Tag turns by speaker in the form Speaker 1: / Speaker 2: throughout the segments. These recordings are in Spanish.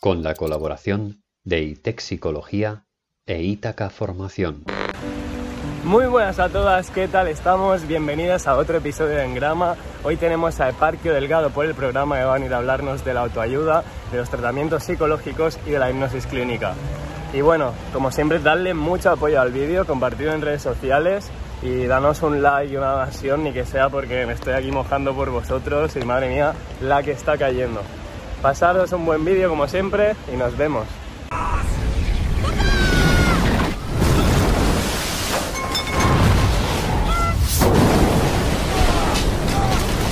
Speaker 1: Con la colaboración de ITEC Psicología e Ítaca Formación.
Speaker 2: Muy buenas a todas, ¿qué tal estamos? Bienvenidas a otro episodio de Engrama. Hoy tenemos a Eparquio Delgado por el programa que van a ir a hablarnos de la autoayuda, de los tratamientos psicológicos y de la hipnosis clínica. Y bueno, como siempre, darle mucho apoyo al vídeo, compartirlo en redes sociales y danos un like y una evasión, ni que sea porque me estoy aquí mojando por vosotros y madre mía, la que está cayendo. Pasaros un buen vídeo como siempre y nos vemos.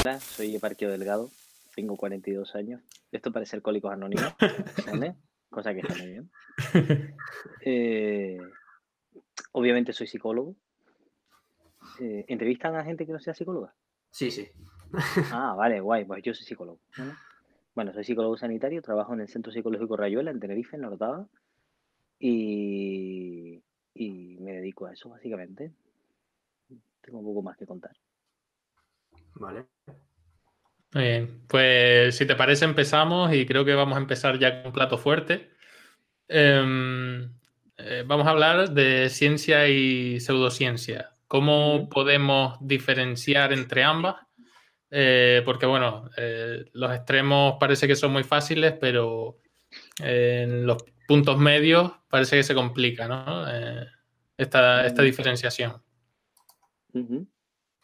Speaker 3: Hola, soy Eparquio Delgado, tengo 42 años. Esto parece alcohólicos anónimos, ¿vale? Cosa que está muy bien. Eh, obviamente soy psicólogo. Eh, ¿Entrevistan a gente que no sea psicóloga?
Speaker 4: Sí, sí.
Speaker 3: Ah, vale, guay, pues yo soy psicólogo. Bueno, soy psicólogo sanitario, trabajo en el Centro Psicológico Rayuela, en Tenerife, en Orotava, y, y me dedico a eso, básicamente. Tengo un poco más que contar.
Speaker 4: Vale.
Speaker 5: Muy bien, pues si te parece empezamos y creo que vamos a empezar ya con un plato fuerte. Em, eh, vamos a hablar de ciencia y pseudociencia. ¿Cómo podemos diferenciar entre ambas? Eh, porque bueno, eh, los extremos parece que son muy fáciles, pero en los puntos medios parece que se complica, ¿no? Eh, esta, esta diferenciación.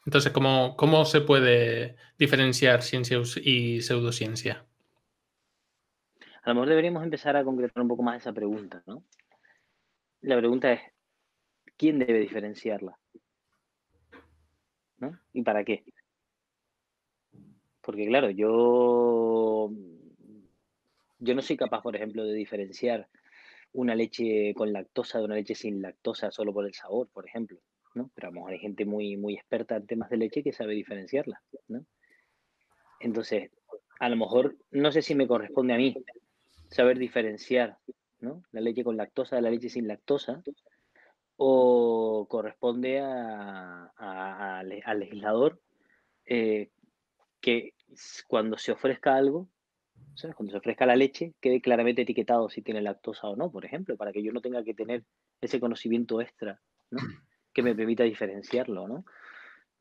Speaker 5: Entonces, ¿cómo, ¿cómo se puede diferenciar ciencia y pseudociencia?
Speaker 3: A lo mejor deberíamos empezar a concretar un poco más esa pregunta, ¿no? La pregunta es, ¿quién debe diferenciarla? ¿No? ¿Y para qué? Porque claro, yo, yo no soy capaz, por ejemplo, de diferenciar una leche con lactosa de una leche sin lactosa solo por el sabor, por ejemplo, ¿no? Pero a lo mejor hay gente muy, muy experta en temas de leche que sabe diferenciarla, ¿no? Entonces, a lo mejor, no sé si me corresponde a mí saber diferenciar, ¿no? La leche con lactosa de la leche sin lactosa, o corresponde al legislador eh, que cuando se ofrezca algo, ¿sabes? Cuando se ofrezca la leche, quede claramente etiquetado si tiene lactosa o no, por ejemplo, para que yo no tenga que tener ese conocimiento extra. Que me permita diferenciarlo, ¿no?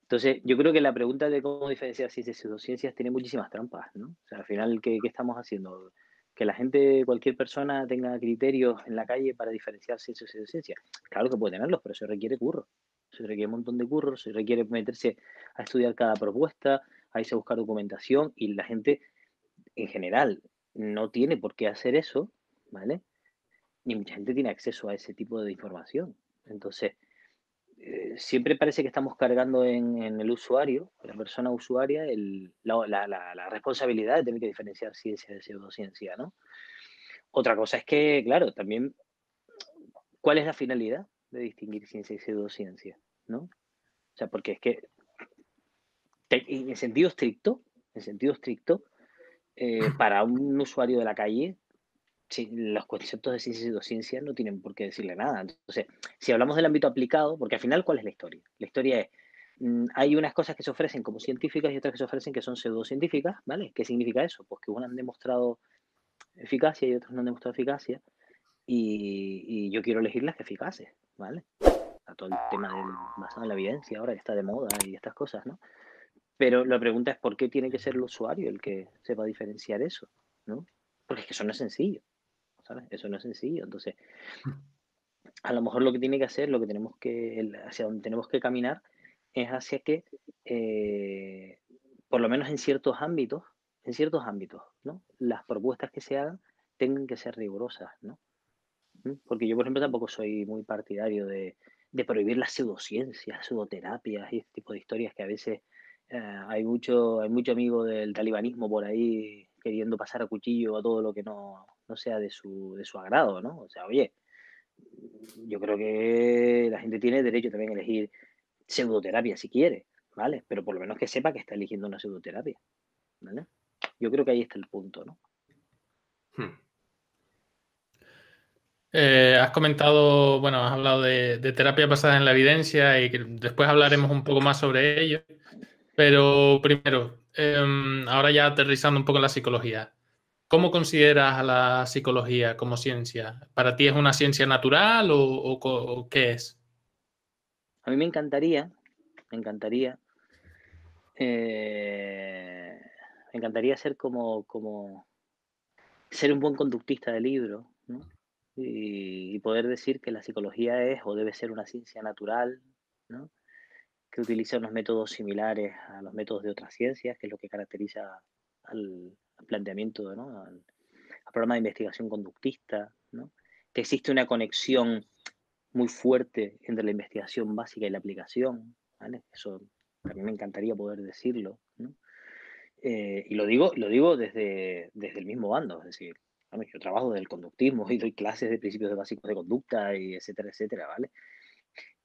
Speaker 3: Entonces, yo creo que la pregunta de cómo diferenciar ciencias y pseudociencias tiene muchísimas trampas, ¿no? O sea, al final, ¿qué, qué estamos haciendo? Que la gente, cualquier persona tenga criterios en la calle para diferenciar ciencia y pseudociencia. Claro que puede tenerlos, pero eso requiere curro. Eso requiere un montón de curro, se requiere meterse a estudiar cada propuesta, a irse a buscar documentación y la gente en general no tiene por qué hacer eso, ¿vale? Ni mucha gente tiene acceso a ese tipo de información. Entonces, eh, siempre parece que estamos cargando en, en el usuario, en la persona usuaria, el- la, la- responsabilidad de tener que diferenciar ciencia de pseudociencia, ¿no? Otra cosa es que, claro, también, ¿cuál es la finalidad de distinguir ciencia y pseudociencia? ¿No? O sea, porque es que, en sentido estricto, en sentido estricto, eh, para un usuario de la calle, sí, los conceptos de ciencia y pseudociencia no tienen por qué decirle nada. Entonces, si hablamos del ámbito aplicado, porque al final, ¿cuál es la historia? La historia es, mm, hay unas cosas que se ofrecen como científicas y otras que se ofrecen que son pseudocientíficas, ¿vale? ¿Qué significa eso? Pues que unas han demostrado eficacia y otras no han demostrado eficacia, y, yo quiero elegir las que eficaces, ¿vale? A todo el tema del, basado en la evidencia ahora que está de moda y estas cosas, ¿no? Pero la pregunta es por qué tiene que ser el usuario el que sepa diferenciar eso. Porque es que eso no es sencillo, ¿sabes? Eso no es sencillo. Entonces, a lo mejor lo que tiene que hacer, lo que tenemos que, el- hacia donde tenemos que caminar, es hacia que, eh, por lo menos en ciertos ámbitos, en ciertos ámbitos, ¿no? Las propuestas que se hagan tengan que ser rigurosas, ¿no? ¿Mm? Porque yo, por ejemplo, tampoco soy muy partidario de, de prohibir las pseudociencias, pseudoterapias y este tipo de historias que a veces eh, hay mucho, hay mucho amigo del talibanismo por ahí queriendo pasar a cuchillo a todo lo que no, no sea de su, de su agrado, ¿no? O sea, oye, yo creo que la gente tiene derecho también a elegir pseudoterapia si quiere, ¿vale? Pero por lo menos que sepa que está eligiendo una pseudoterapia, ¿vale? Yo creo que ahí está el punto, ¿no?
Speaker 4: Hmm.
Speaker 5: Eh, has comentado, bueno, has hablado de, de terapia basada en la evidencia y que después hablaremos un poco más sobre ello. Pero primero, em, ahora ya aterrizando un poco en la psicología. ¿Cómo consideras a la psicología como ciencia? ¿Para ti es una ciencia natural o, qué es?
Speaker 3: A mí me encantaría, me encantaría, eh, me encantaría ser como, como, ser un buen conductista de libro, y, poder decir que la psicología es o debe ser una ciencia natural, que utiliza unos métodos similares a los métodos de otras ciencias, que es lo que caracteriza al, planteamiento, ¿no? al, programa de investigación conductista, que existe una conexión muy fuerte entre la investigación básica y la aplicación. Eso a mí me encantaría poder decirlo. Eh, y lo digo, lo digo desde, desde el mismo bando, es decir, yo trabajo del conductismo y doy clases de principios básicos de conducta y etcétera, etcétera, ¿vale?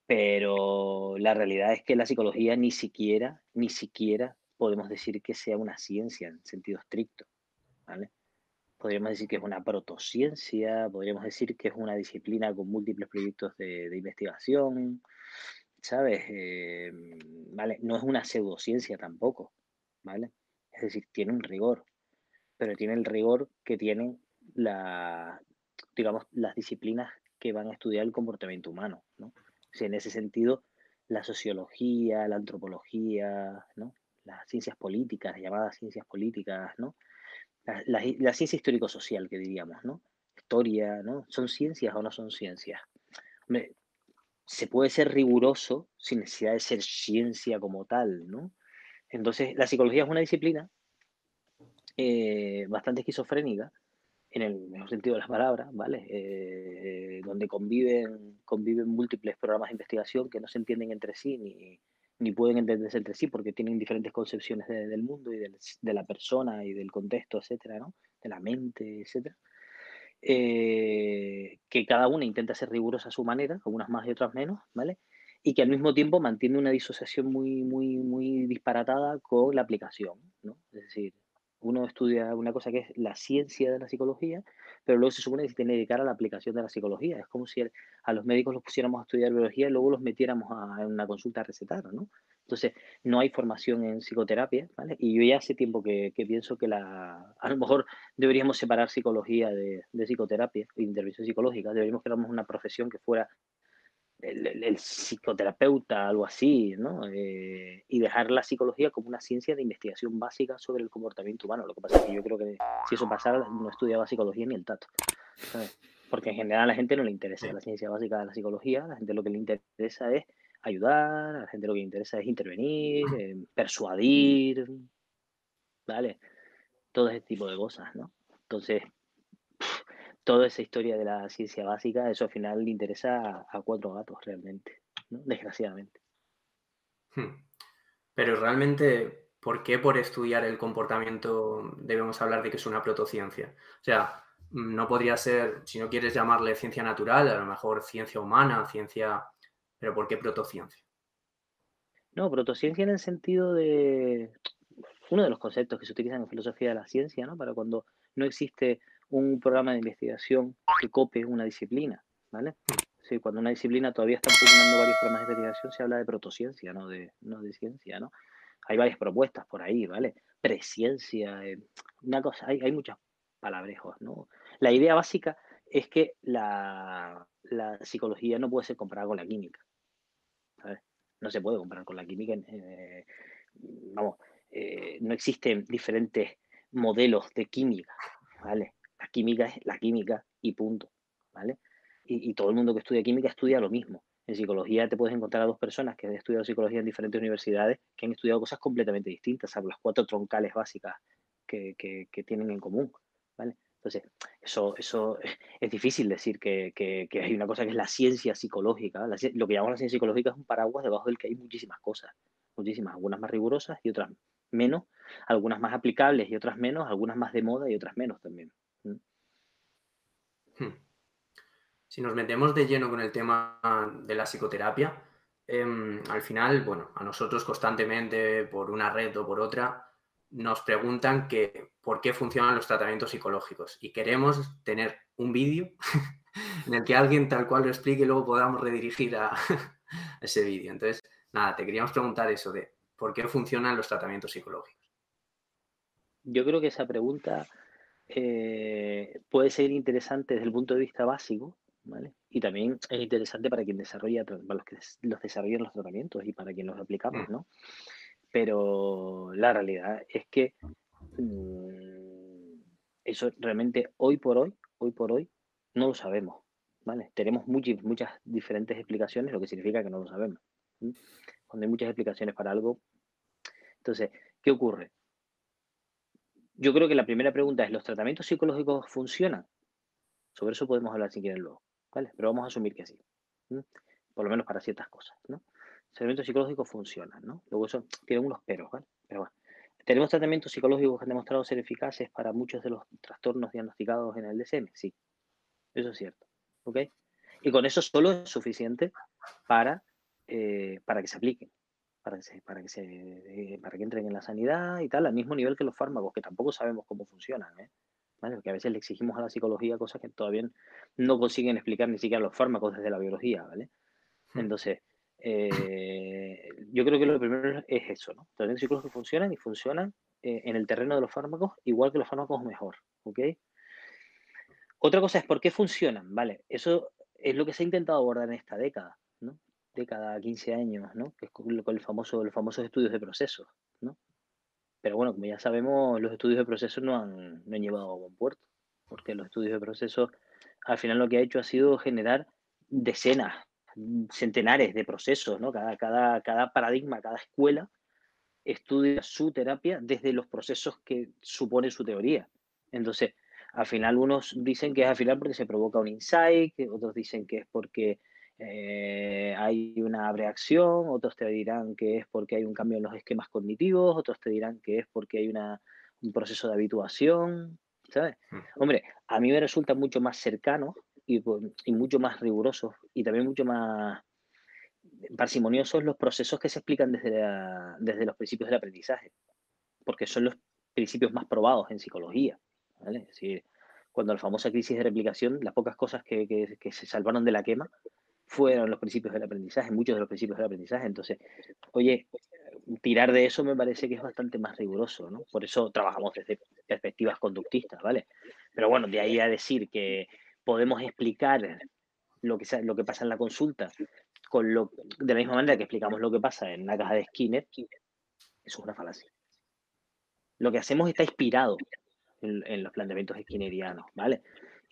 Speaker 3: Pero la realidad es que la psicología ni siquiera, ni siquiera podemos decir que sea una ciencia en sentido estricto, ¿vale? Podríamos decir que es una protociencia, podríamos decir que es una disciplina con múltiples proyectos de, investigación, ¿sabes? Eh, ¿vale? No es una pseudociencia tampoco, ¿vale? Es decir, tiene un rigor, pero tiene el rigor que tienen la, digamos, las disciplinas que van a estudiar el comportamiento humano, ¿no? en ese sentido, la sociología, la antropología, ¿no? Las ciencias políticas, llamadas ciencias políticas, ¿no? La, ciencia histórico-social, que diríamos, ¿no? Historia, ¿no? ¿Son ciencias o no son ciencias? se puede ser riguroso sin necesidad de ser ciencia como tal, ¿no? Entonces, la psicología es una disciplina eh, bastante esquizofrénica, en el mejor sentido de las palabras, ¿vale? Eh, donde conviven, conviven múltiples programas de investigación que no se entienden entre sí ni, ni pueden entenderse entre sí porque tienen diferentes concepciones del mundo y de la persona y del contexto, etcétera, ¿no? De la mente, etcétera. Eh, que cada una intenta ser rigurosa a su manera, algunas más y otras menos, ¿vale? Y que al mismo tiempo mantiene una disociación muy, muy, muy disparatada con la aplicación, ¿no? Es decir, uno estudia una cosa que es la ciencia de la psicología, pero luego se supone que se tiene que dedicar a la aplicación de la psicología. Es como si a los médicos los pusiéramos a estudiar biología y luego los metiéramos a, una consulta a recetar, ¿no? Entonces, no hay formación en psicoterapia, ¿vale? Y yo ya hace tiempo que, pienso que la, a lo mejor deberíamos separar psicología de, de psicoterapia, intervención psicológica. Deberíamos crear una profesión que fuera el, psicoterapeuta, algo así, ¿no? Eh, y dejar la psicología como una ciencia de investigación básica sobre el comportamiento humano. Lo que pasa es que yo creo que si eso pasara, no estudiaba psicología ni el tato. Porque en general a la gente no le interesa la ciencia básica de la psicología, a la gente lo que le interesa es ayudar, a la gente lo que le interesa es intervenir, eh, persuadir, ¿vale? Todo ese tipo de cosas, ¿no? Entonces, toda esa historia de la ciencia básica, eso al final le interesa a, cuatro gatos realmente, desgraciadamente.
Speaker 4: Hmm. Pero realmente, ¿por qué por estudiar el comportamiento debemos hablar de que es una protociencia? O sea, no podría ser, si no quieres llamarle ciencia natural, a lo mejor ciencia humana, ciencia... Pero ¿por qué protociencia?
Speaker 3: No, protociencia en el sentido de... Uno de los conceptos que se utilizan en filosofía de la ciencia, ¿no? Para cuando no existe un programa de investigación que copie una disciplina, ¿vale? Sí, cuando una disciplina todavía está publicando varios programas de investigación, se habla de protociencia, no de, no de ciencia, ¿no? Hay varias propuestas por ahí, ¿vale? Presciencia, eh, una cosa, hay, hay muchos palabrejos, ¿no? La idea básica es que la, psicología no puede ser comparada con la química, ¿sabes? No se puede comparar con la química. Eh, vamos, eh, no existen diferentes modelos de química, ¿vale? La química es la química y punto, ¿vale? Y, todo el mundo que estudia química estudia lo mismo. En psicología te puedes encontrar a dos personas que han estudiado psicología en diferentes universidades que han estudiado cosas completamente distintas, salvo las cuatro troncales básicas que, tienen en común, ¿vale? Entonces, eso, eso es difícil decir que, hay una cosa que es la ciencia psicológica. lo que llamamos la ciencia psicológica es un paraguas debajo del que hay muchísimas cosas, muchísimas, algunas más rigurosas y otras menos, algunas más aplicables y otras menos, algunas más de moda y otras menos también.
Speaker 4: Hmm. Si nos metemos de lleno con el tema de la psicoterapia, em, al final, bueno, a nosotros constantemente, por una red o por otra, nos preguntan que por qué funcionan los tratamientos psicológicos y queremos tener un vídeo en el que alguien tal cual lo explique y luego podamos redirigir a ese vídeo. Entonces, nada, te queríamos preguntar eso de ¿Por qué funcionan los tratamientos psicológicos?
Speaker 3: Yo creo que esa pregunta eh, puede ser interesante desde el punto de vista básico, ¿vale? Y también es interesante para quien desarrolla, para los que los desarrollan los tratamientos y para quien los aplicamos, ¿no? Pero la realidad es que mm, eso realmente hoy por hoy, hoy por hoy, no lo sabemos, ¿vale? Tenemos muchas, muchas diferentes explicaciones, lo que significa que no lo sabemos. Cuando hay muchas explicaciones para algo. Entonces, ¿qué ocurre? Yo creo que la primera pregunta es, ¿los tratamientos psicológicos funcionan? Sobre eso podemos hablar si quieren luego, ¿vale? Pero vamos a asumir que sí. Por lo menos para ciertas cosas, ¿no? Los tratamientos psicológicos funcionan, ¿no? Luego eso tiene unos peros, ¿vale? Pero bueno. ¿Tenemos tratamientos psicológicos que han demostrado ser eficaces para muchos de los trastornos diagnosticados en el DSM? Sí, eso es cierto. ¿Ok? Y con eso solo es suficiente para, eh, para que se apliquen, para que, se, para, que se, eh, para que entren en la sanidad y tal, al mismo nivel que los fármacos, que tampoco sabemos cómo funcionan. ¿eh? Porque a veces le exigimos a la psicología cosas que todavía no consiguen explicar ni siquiera los fármacos desde la biología. ¿vale? Hmm. Entonces, yo creo que lo primero es eso, ¿no? Los psicológicos funcionan y funcionan en el terreno de los fármacos igual que los fármacos mejor, ¿ok? Otra cosa es por qué funcionan, ¿vale? Eso es lo que se ha intentado abordar en esta década, ¿no? Década, 15 años, ¿no? Que es con el famoso, los famosos estudios de procesos, ¿no? Pero bueno, como ya sabemos, los estudios de procesos no han, no han llevado a buen puerto, porque los estudios de procesos al final lo que ha hecho ha sido generar decenas, centenares de procesos, ¿no? Cada, cada, cada paradigma, cada escuela estudia su terapia desde los procesos que supone su teoría. Entonces, al final unos dicen que es al final porque se provoca un insight, otros dicen que es porque eh, hay una reacción, otros te dirán que es porque hay un cambio en los esquemas cognitivos, otros te dirán que es porque hay una, un proceso de habituación, ¿sabes? Mm. Hombre, a mí me resulta mucho más cercano y, y mucho más riguroso y también mucho más parsimoniosos los procesos que se explican desde, desde los principios del aprendizaje, porque son los principios más probados en psicología. ¿vale? Es decir, cuando la famosa crisis de replicación, las pocas cosas que, que, se salvaron de la quema fueron los principios del aprendizaje, muchos de los principios del aprendizaje. Entonces, oye, tirar de eso me parece que es bastante más riguroso, ¿no? Por eso trabajamos desde perspectivas conductistas, ¿vale? Pero bueno, de ahí a decir que podemos explicar lo que, lo que pasa en la consulta con lo, de la misma manera que explicamos lo que pasa en la caja de Skinner, eso es una falacia. Lo que hacemos está inspirado en, los planteamientos skinnerianos, ¿vale?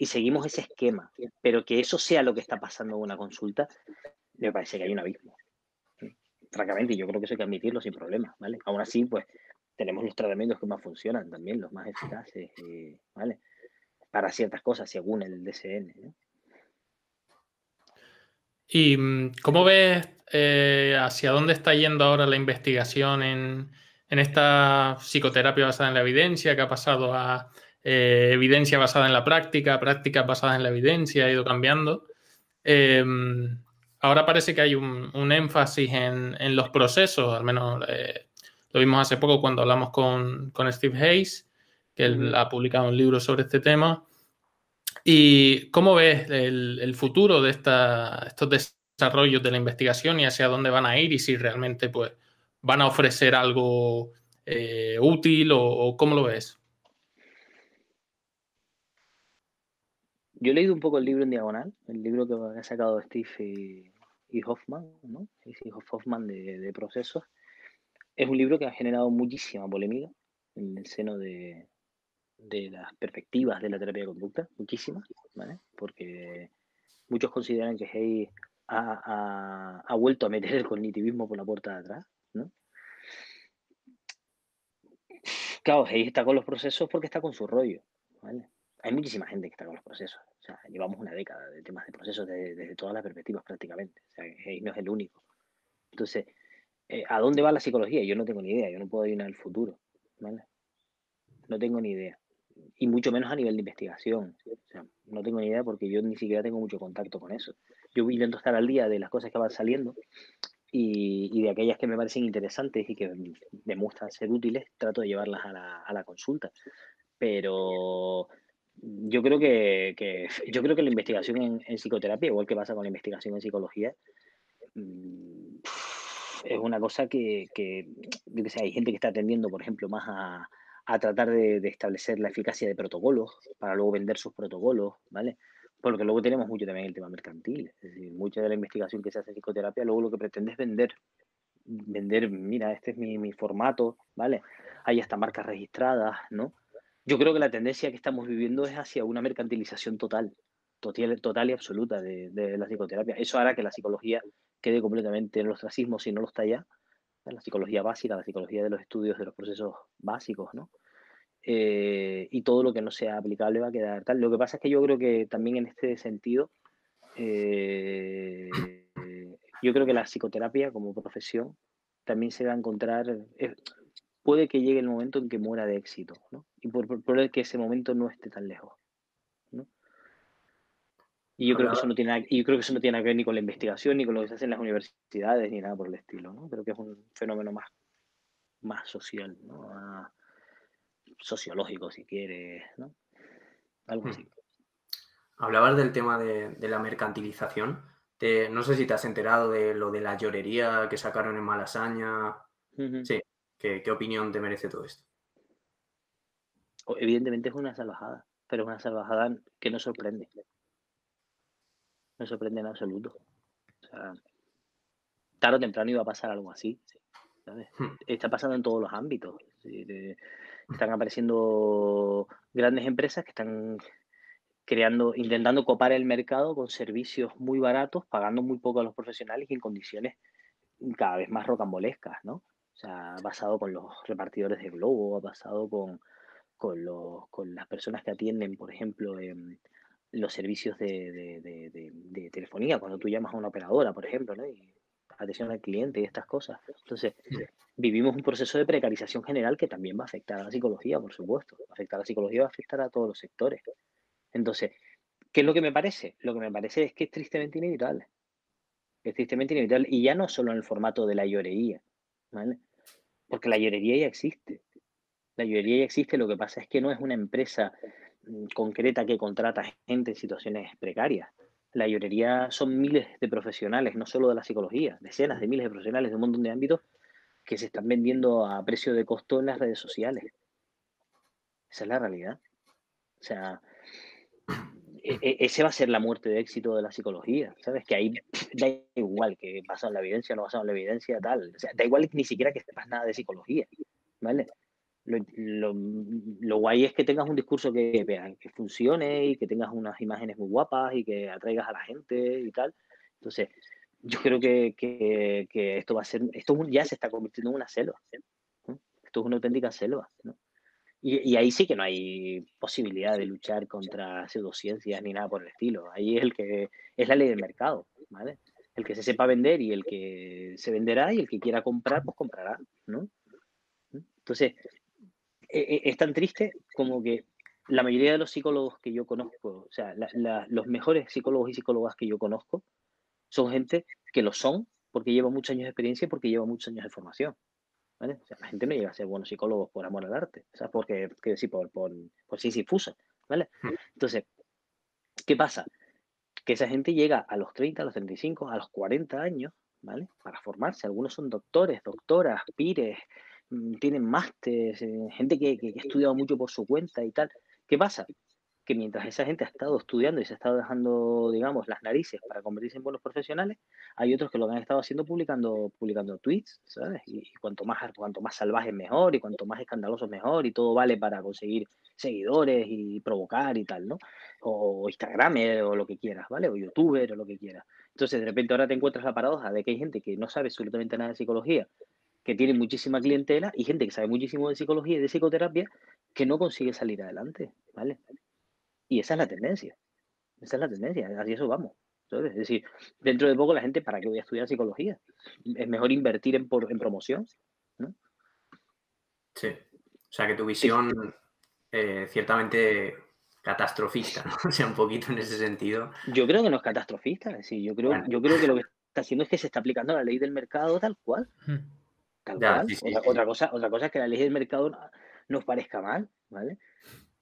Speaker 3: Y seguimos ese esquema, pero que eso sea lo que está pasando en una consulta, me parece que hay un abismo. Francamente, yo creo que eso hay que admitirlo sin problema, ¿vale? Aún así, pues tenemos los tratamientos que más funcionan también, los más eficaces, eh, ¿vale? Para ciertas cosas, según el DCN.
Speaker 5: ¿Y mm, cómo ves eh, hacia dónde está yendo ahora la investigación en, en esta psicoterapia basada en la evidencia, que ha pasado a eh, evidencia basada en la práctica, práctica basada en la evidencia, ha ido cambiando. Em, ahora parece que hay un, énfasis en, los procesos, al menos eh, lo vimos hace poco cuando hablamos con, Steve Hayes, que él ha publicado un libro sobre este tema. ¿Y cómo ves el, futuro de estos desarrollos de la investigación y hacia dónde van a ir y si realmente pues, van a ofrecer algo eh, útil o, cómo lo ves?
Speaker 3: Yo he leído un poco el libro en diagonal, el libro que ha sacado Steve y, Hoffman, ¿no? Hoffman de, procesos. Es un libro que ha generado muchísima polémica en el seno de, las perspectivas de la terapia de conducta, muchísimas, ¿vale? Porque muchos consideran que Hay ha, ha, vuelto a meter el cognitivismo por la puerta de atrás, ¿no? Claro, Hayes está con los procesos porque está con su rollo, ¿vale? Hay muchísima gente que está con los procesos. Sea, llevamos una década de temas de procesos desde, todas las perspectivas prácticamente. O sea, no es el único. Entonces, eh, ¿a dónde va la psicología? Yo no tengo ni idea. Yo no puedo ir al futuro, ¿vale? No tengo ni idea. Y mucho menos a nivel de investigación. O sea, no tengo ni idea porque yo ni siquiera tengo mucho contacto con eso. Yo intento estar al día de las cosas que van saliendo y, de aquellas que me parecen interesantes y que demuestran ser útiles, trato de llevarlas a la, a la consulta. Pero yo creo que, yo creo que la investigación en, psicoterapia, igual que pasa con la investigación en psicología, mm, es una cosa que, que, hay gente que está atendiendo, por ejemplo, más a, a tratar de, establecer la eficacia de protocolos para luego vender sus protocolos, ¿vale? Porque luego tenemos mucho también el tema mercantil, es decir, mucha de la investigación que se hace en psicoterapia luego lo que pretende es vender, vender, mira, este es mi, mi formato, ¿vale? Hay hasta marcas registradas, ¿no? Yo creo que la tendencia que estamos viviendo es hacia una mercantilización total, total, total y absoluta de, de la psicoterapia. Eso hará que la psicología quede completamente en el ostracismo si no lo está ya, la psicología básica, la psicología de los estudios de los procesos básicos, ¿no? Eh, y todo lo que no sea aplicable va a quedar tal. Lo que pasa es que yo creo que también en este sentido, eh, yo creo que la psicoterapia como profesión también se va a encontrar, puede que llegue el momento en que muera de éxito, ¿no? Y por, por, que ese momento no esté tan lejos. Y yo creo, que eso no tiene, yo creo que eso no tiene que ver ni con la investigación, ni con lo que se hace en las universidades, ni nada por el estilo, ¿no? Creo que es un fenómeno más, más social, ¿no? sociológico, si quieres, ¿no? Algo hmm. así.
Speaker 4: Hablabas del tema de, la mercantilización. no sé si te has enterado de lo de la llorería que sacaron en Malasaña. Sí, ¿Qué, ¿qué opinión te merece todo esto?
Speaker 3: Evidentemente es una salvajada, pero es una salvajada que no sorprende me sorprende en absoluto. O sea, tarde o temprano iba a pasar algo así. Hmm. Está pasando en todos los ámbitos. están apareciendo grandes empresas que están creando, intentando copar el mercado con servicios muy baratos, pagando muy poco a los profesionales y en condiciones cada vez más rocambolescas, ¿no? O sea, basado con los repartidores de globo, basado con, con, los, con las personas que atienden, por ejemplo, en, los servicios de, telefonía, cuando tú llamas a una operadora, por ejemplo, ¿no? Y atención al cliente y estas cosas. Entonces, vivimos un proceso de precarización general que también va a afectar a la psicología, por supuesto. Va a afectar a la psicología, va a afectar a todos los sectores. Entonces, ¿qué es lo que me parece? Lo que me parece es que es tristemente inevitable. Es tristemente inevitable. Y ya no solo en el formato de la llorería, ¿vale? Porque la llorería ya existe. La llorería ya existe, lo que pasa es que no es una empresa Mm, concreta que contrata gente en situaciones precarias. La llorería son miles de profesionales, no solo de la psicología, decenas de miles de profesionales de un montón de ámbitos que se están vendiendo a precio de costo en las redes sociales. Esa es la realidad. O sea, ese va a ser la muerte de éxito de la psicología, ¿sabes? Que ahí da igual que basado en la evidencia no basado en la evidencia, tal. O sea, da igual ni siquiera que sepas nada de psicología, ¿vale? lo, guay es que tengas un discurso que, que funcione y que tengas unas imágenes muy guapas y que atraigas a la gente y tal. Entonces, yo creo que, esto va a ser, esto ya se está convirtiendo en una selva. Esto es una auténtica selva. Y, ahí sí que no hay posibilidad de luchar contra pseudociencias ni nada por el estilo. Ahí es el que es la ley del mercado, ¿vale? El que se sepa vender y el que se venderá y el que quiera comprar, pues comprará, ¿no? Entonces, e, e, es tan triste como que la mayoría de los psicólogos que yo conozco, o sea, los mejores psicólogos y psicólogas que yo conozco, son gente que lo son porque lleva muchos años de experiencia y porque lleva muchos años de formación. ¿Vale? O sea, la gente no llega a ser buenos psicólogos por amor al arte, o sea, porque, que decir, por, por, por sí infusa, ¿vale? Hmm. Entonces, ¿qué pasa? Que esa gente llega a los 30, a los 35, a los 40 años, ¿vale? Para formarse. Algunos son doctores, doctoras, pires, Mm, tienen máster, eh, gente que, que, ha estudiado mucho por su cuenta y tal. ¿Qué pasa? Que mientras esa gente ha estado estudiando y se ha estado dejando, digamos, las narices para convertirse en buenos profesionales, hay otros que lo han estado haciendo publicando, publicando tweets, ¿sabes? Y, cuanto más cuanto más salvaje mejor y cuanto más escandaloso mejor y todo vale para conseguir seguidores y provocar y tal, ¿no? O, Instagram o lo que quieras, ¿vale? O youtuber o lo que quieras. Entonces, de repente ahora te encuentras la paradoja de que hay gente que no sabe absolutamente nada de psicología que tiene muchísima clientela y gente que sabe muchísimo de psicología y de psicoterapia que no consigue salir adelante, ¿vale? Y esa es la tendencia. Esa es la tendencia, así eso vamos. Es decir, dentro de poco la gente, ¿para qué voy a estudiar psicología? Es mejor invertir en, en promoción, ¿no?
Speaker 4: Sí. O sea, que tu visión eh, ciertamente catastrofista, ¿no? O sea, un poquito en ese sentido.
Speaker 3: Yo creo que no es catastrofista, es decir, yo creo, yo creo que lo que está haciendo es que se está aplicando la ley del mercado tal cual. Hmm otra, cosa, otra cosa es que la ley del mercado nos parezca mal, ¿vale?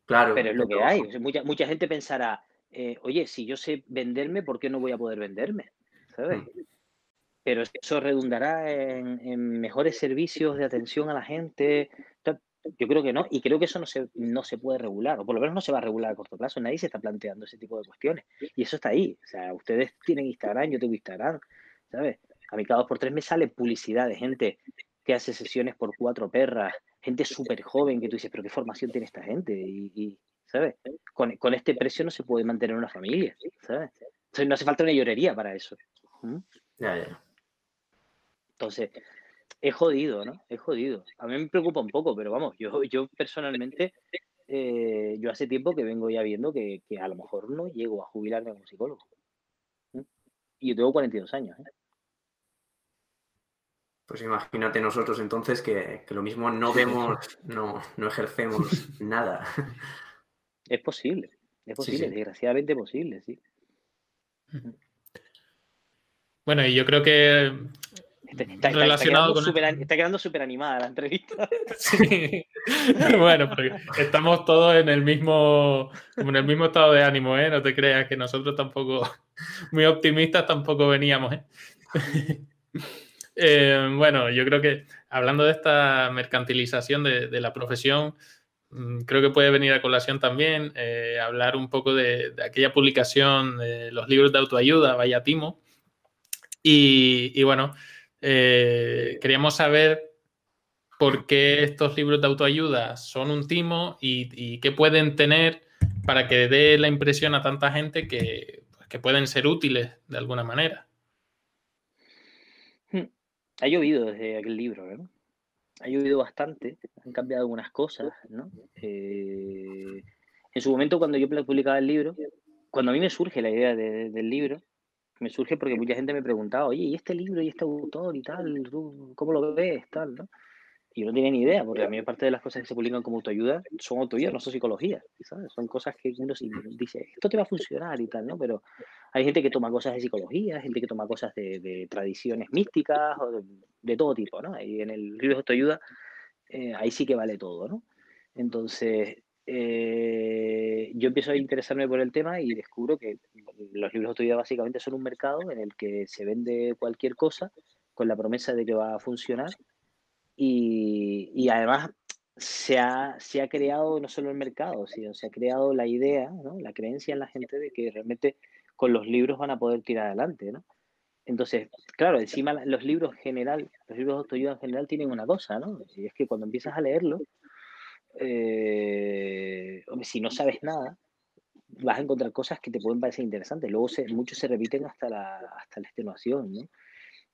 Speaker 3: Claro. Pero es lo que hay. mucha, mucha gente pensará, eh, oye, si yo sé venderme, ¿por qué no voy a poder venderme? ¿Sabes? Hmm. pero eso redundará en, mejores servicios de atención a la gente. Yo creo que no, y creo que eso no se, no se puede regular, o por lo menos no se va a regular a corto plazo. Nadie se está planteando ese tipo de cuestiones. Y eso está ahí. O sea, ustedes tienen Instagram, yo tengo Instagram, ¿sabes? A mí cada dos por tres me sale publicidad de gente que hace sesiones por cuatro perras, gente súper joven que tú dices, pero ¿qué formación tiene esta gente? Y, ¿sabes? Con, con, este precio no se puede mantener una familia, ¿sabes? Entonces no hace falta una llorería para eso. ¿Mm? Ya, ya. Entonces, es jodido, ¿no? Es jodido. A mí me preocupa un poco, pero vamos, yo, yo personalmente, eh, yo hace tiempo que vengo ya viendo que, a lo mejor no llego a jubilarme como psicólogo. Y yo tengo 42 años. ¿eh?
Speaker 4: Pues imagínate nosotros entonces que, lo mismo no vemos, no, no ejercemos nada.
Speaker 3: Es posible, es posible, desgraciadamente posible, sí.
Speaker 5: Bueno, y yo creo que
Speaker 3: Está, relacionado con está quedando súper animada la entrevista.
Speaker 5: Sí. bueno, estamos todos en el mismo en el mismo estado de ánimo, ¿eh? No te creas que nosotros tampoco, muy optimistas tampoco veníamos, ¿eh? Eh bueno, yo creo que hablando de esta mercantilización de, la profesión, mm, creo que puede venir a colación también eh, hablar un poco de, aquella publicación de los libros de autoayuda, Vaya Timo. Y, bueno, eh, queríamos saber por qué estos libros de autoayuda son un timo y, qué pueden tener para que dé la impresión a tanta gente que, pues, que pueden ser útiles de alguna manera.
Speaker 3: Ha llovido desde aquel libro, ¿no? Ha llovido bastante, han cambiado algunas cosas, ¿no? Eh, en su momento, cuando yo publicaba el libro, cuando a mí me surge la idea del libro, me surge porque mucha gente me preguntaba, oye, ¿y este libro y este autor y tal? cómo lo ves? Tal, ¿no? Y no tenía ni idea, porque a mí parte de las cosas que se publican como autoayuda son autoayuda, no son psicología, ¿sabes? Son cosas que uno dice, esto te va a funcionar y tal, ¿no? Pero hay gente que toma cosas de psicología, gente que toma cosas de, tradiciones místicas, o de, todo tipo, ¿no? Y en el libro de autoayuda, eh, ahí sí que vale todo, ¿no? Entonces, eh, yo empiezo a interesarme por el tema y descubro que los libros de autoayuda básicamente son un mercado en el que se vende cualquier cosa con la promesa de que va a funcionar y, además se ha, se ha, creado no solo el mercado, sino se ha creado la idea, ¿no? la creencia en la gente de que realmente con los libros van a poder tirar adelante. ¿no? Entonces, claro, encima los libros general, los libros de autoayuda en general tienen una cosa, ¿no? Y es que cuando empiezas a leerlo, eh, si no sabes nada, vas a encontrar cosas que te pueden parecer interesantes. Luego muchos se repiten hasta la, hasta la extenuación, ¿no?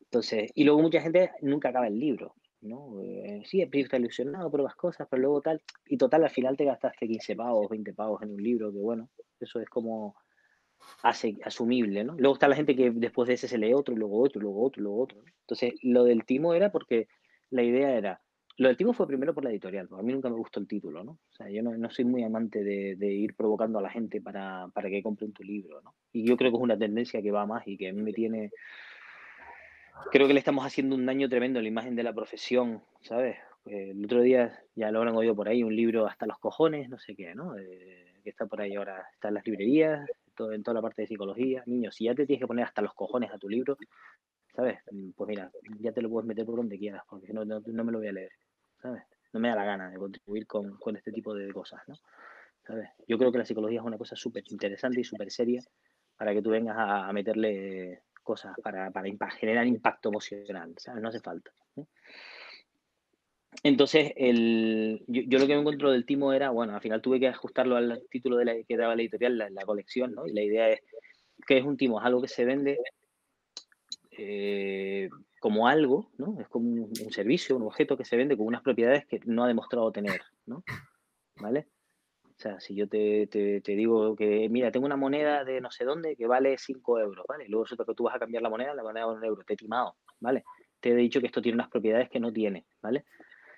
Speaker 3: Entonces, y luego mucha gente nunca acaba el libro, ¿no? Eh, sí, el está ilusionado, pruebas cosas, pero luego tal, y total, al final te gastaste 15 pavos, 20 pavos en un libro, que bueno, eso es como hace, asumible, ¿no? Luego está la gente que después de ese se lee otro, luego otro, luego otro, luego otro. Entonces, lo del timo era porque la idea era, lo del timo fue primero por la editorial, porque a mí nunca me gustó el título, ¿no? O sea, yo no, soy muy amante de, ir provocando a la gente para, que compren tu libro, ¿no? Y yo creo que es una tendencia que va más y que a mí me tiene... Creo que le estamos haciendo un daño tremendo a la imagen de la profesión, ¿sabes? El otro día, ya lo habrán oído por ahí, un libro hasta los cojones, no sé qué, ¿no? que está por ahí ahora, está en las librerías, todo, en toda la parte de psicología. Niños, si ya te tienes que poner hasta los cojones a tu libro, ¿sabes? Pues mira, ya te lo puedes meter por donde quieras, porque no, no, no me lo voy a leer, ¿sabes? No me da la gana de contribuir con, este tipo de cosas, ¿no? ¿Sabes? Yo creo que la psicología es una cosa súper interesante y súper seria para que tú vengas a, meterle cosas para, generar impacto emocional, ¿sabes? No hace falta. Entonces, el, yo, lo que me encuentro del timo era, bueno, al final tuve que ajustarlo al título de la, que daba la editorial, la, colección, ¿no? Y la idea es, que es un timo? Es algo que se vende eh, como algo, ¿no? Es como un, servicio, un objeto que se vende con unas propiedades que no ha demostrado tener, ¿no? ¿Vale? O sea, si yo te, digo que, mira, tengo una moneda de no sé dónde que vale 5 euros, ¿vale? Luego resulta que tú vas a cambiar la moneda, la moneda de un euro, te he timado, ¿vale? Te he dicho que esto tiene unas propiedades que no tiene, ¿vale?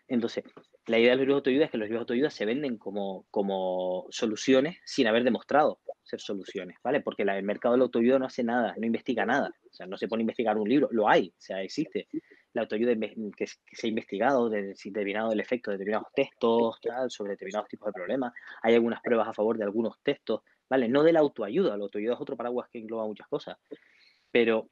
Speaker 3: Entonces, la idea de los libros de autoayuda es que los libros de autoayuda se venden como, como soluciones sin haber demostrado ser soluciones, ¿vale? Porque el mercado de la autoayuda no hace nada, no investiga nada. O sea, no se pone a investigar un libro, lo hay, o sea, existe. La autoayuda que, se ha investigado de determinado el efecto de determinados textos, sobre determinados tipos de problemas. Hay algunas pruebas a favor de algunos textos, ¿vale? No de la autoayuda, la autoayuda es otro paraguas que engloba muchas cosas. Pero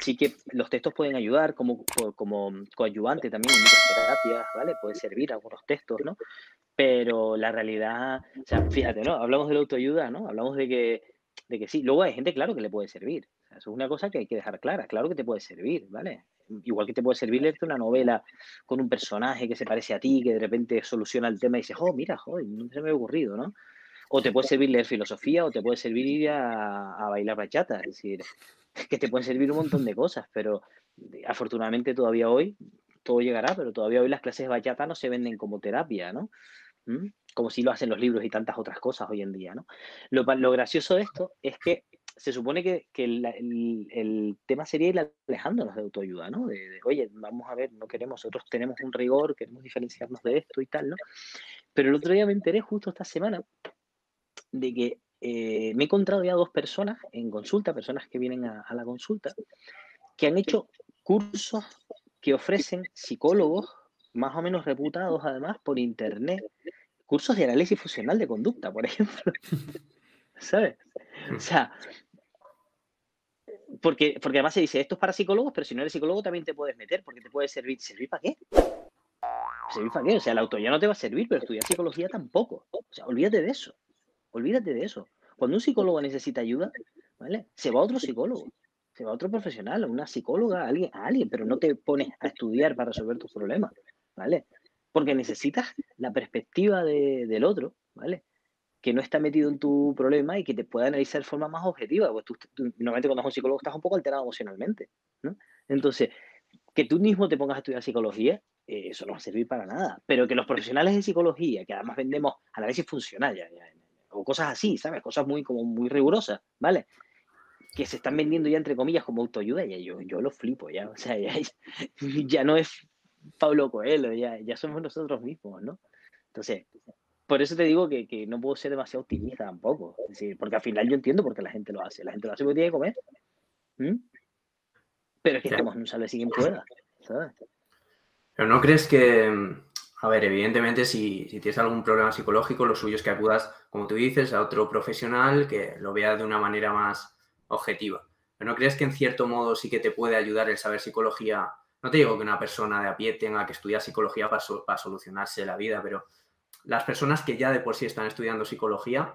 Speaker 3: sí que los textos pueden ayudar como, como coadyuvante también en muchas terapias, ¿vale? Puede servir algunos textos, ¿no? Pero la realidad, o sea, fíjate, ¿no? Hablamos de la autoayuda, ¿no? Hablamos de que, de que sí. Luego hay gente, claro, que le puede servir. eso es una cosa que hay que dejar clara. Claro que te puede servir, ¿vale? Igual que te puede servir leerte una novela con un personaje que se parece a ti, que de repente soluciona el tema y dices, oh, mira, joder, no se me ha ocurrido, ¿no? O te puede servir leer filosofía, o te puede servir ir a, bailar bachata. Es decir, que te pueden servir un montón de cosas, pero afortunadamente todavía hoy todo llegará, pero todavía hoy las clases bachata no se venden como terapia, ¿no? ¿Mm? Como si lo hacen los libros y tantas otras cosas hoy en día, ¿no? Lo, lo gracioso de esto es que se supone que, que el, el, tema sería ir alejándonos de autoayuda, ¿no? De, oye, vamos a ver, no queremos, nosotros tenemos un rigor, queremos diferenciarnos de esto y tal, ¿no? Pero el otro día me enteré justo esta semana de que eh, me he encontrado ya dos personas en consulta, personas que vienen a, la consulta, que han hecho cursos que ofrecen psicólogos más o menos reputados además por internet, cursos de análisis funcional de conducta, por ejemplo. ¿Sabes? O sea, porque, porque además se dice, esto es para psicólogos, pero si no eres psicólogo también te puedes meter, porque te puede servir. ¿Servir para qué? ¿Servir para qué? O sea, la autoría no te va a servir, pero estudiar psicología tampoco. O sea, olvídate de eso. Olvídate de eso. Cuando un psicólogo necesita ayuda, ¿vale? Se va a otro psicólogo, se va a otro profesional, a una psicóloga, a alguien, a alguien, pero no te pones a estudiar para resolver tus problemas, ¿vale? Porque necesitas la perspectiva del otro, ¿vale? Que no está metido en tu problema y que te pueda analizar de forma más objetiva. Pues tú, normalmente cuando eres un psicólogo estás un poco alterado emocionalmente, ¿no? Entonces, que tú mismo te pongas a estudiar psicología, eh, eso no va a servir para nada. Pero que los profesionales de psicología, que además vendemos análisis funcional, ya, ya o cosas así, ¿sabes? Cosas muy, como muy rigurosas, ¿vale? Que se están vendiendo ya entre comillas como autoayuda, y yo, yo lo flipo ya, o sea, ya, no es Pablo Coelho, ya, ya somos nosotros mismos, ¿no? Entonces, por eso te digo que, que, no puedo ser demasiado optimista tampoco, es decir, porque al final yo entiendo por qué la gente lo hace, la gente lo hace porque tiene que comer, pero es que estamos en un sale si quien pueda, ¿sabes?
Speaker 4: Pero no crees que, a ver, evidentemente, si, tienes algún problema psicológico, lo suyo es que acudas, como tú dices, a otro profesional que lo vea de una manera más objetiva. ¿Pero no crees que en cierto modo sí que te puede ayudar el saber psicología? No te digo que una persona de a pie tenga que estudiar psicología para, para solucionarse la vida, pero las personas que ya de por sí están estudiando psicología,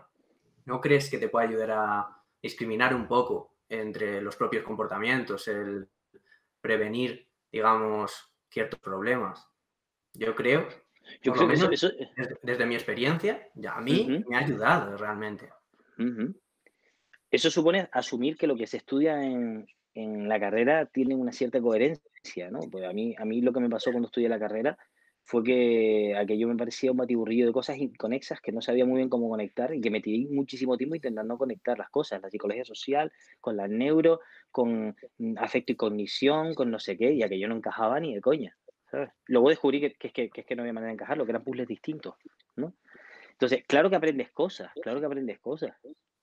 Speaker 4: ¿no crees que te puede ayudar a discriminar un poco entre los propios comportamientos, el prevenir, digamos, ciertos problemas? Yo creo, yo creo que eso, Desde, mi experiencia, ya a mí me ha ayudado realmente.
Speaker 3: Eso supone asumir que lo que se estudia en, la carrera tiene una cierta coherencia, ¿no? Pues a mí, a mí lo que me pasó cuando estudié la carrera fue que aquello me parecía un batiburrillo de cosas inconexas que no sabía muy bien cómo conectar y que me tiré muchísimo tiempo intentando conectar las cosas, la psicología social, con la neuro, con afecto y cognición, con no sé qué, y aquello no encajaba ni de coña. Luego descubrí que, es que no había manera de encajarlo, que eran puzzles distintos, ¿no? Entonces, claro que aprendes cosas, claro que aprendes cosas,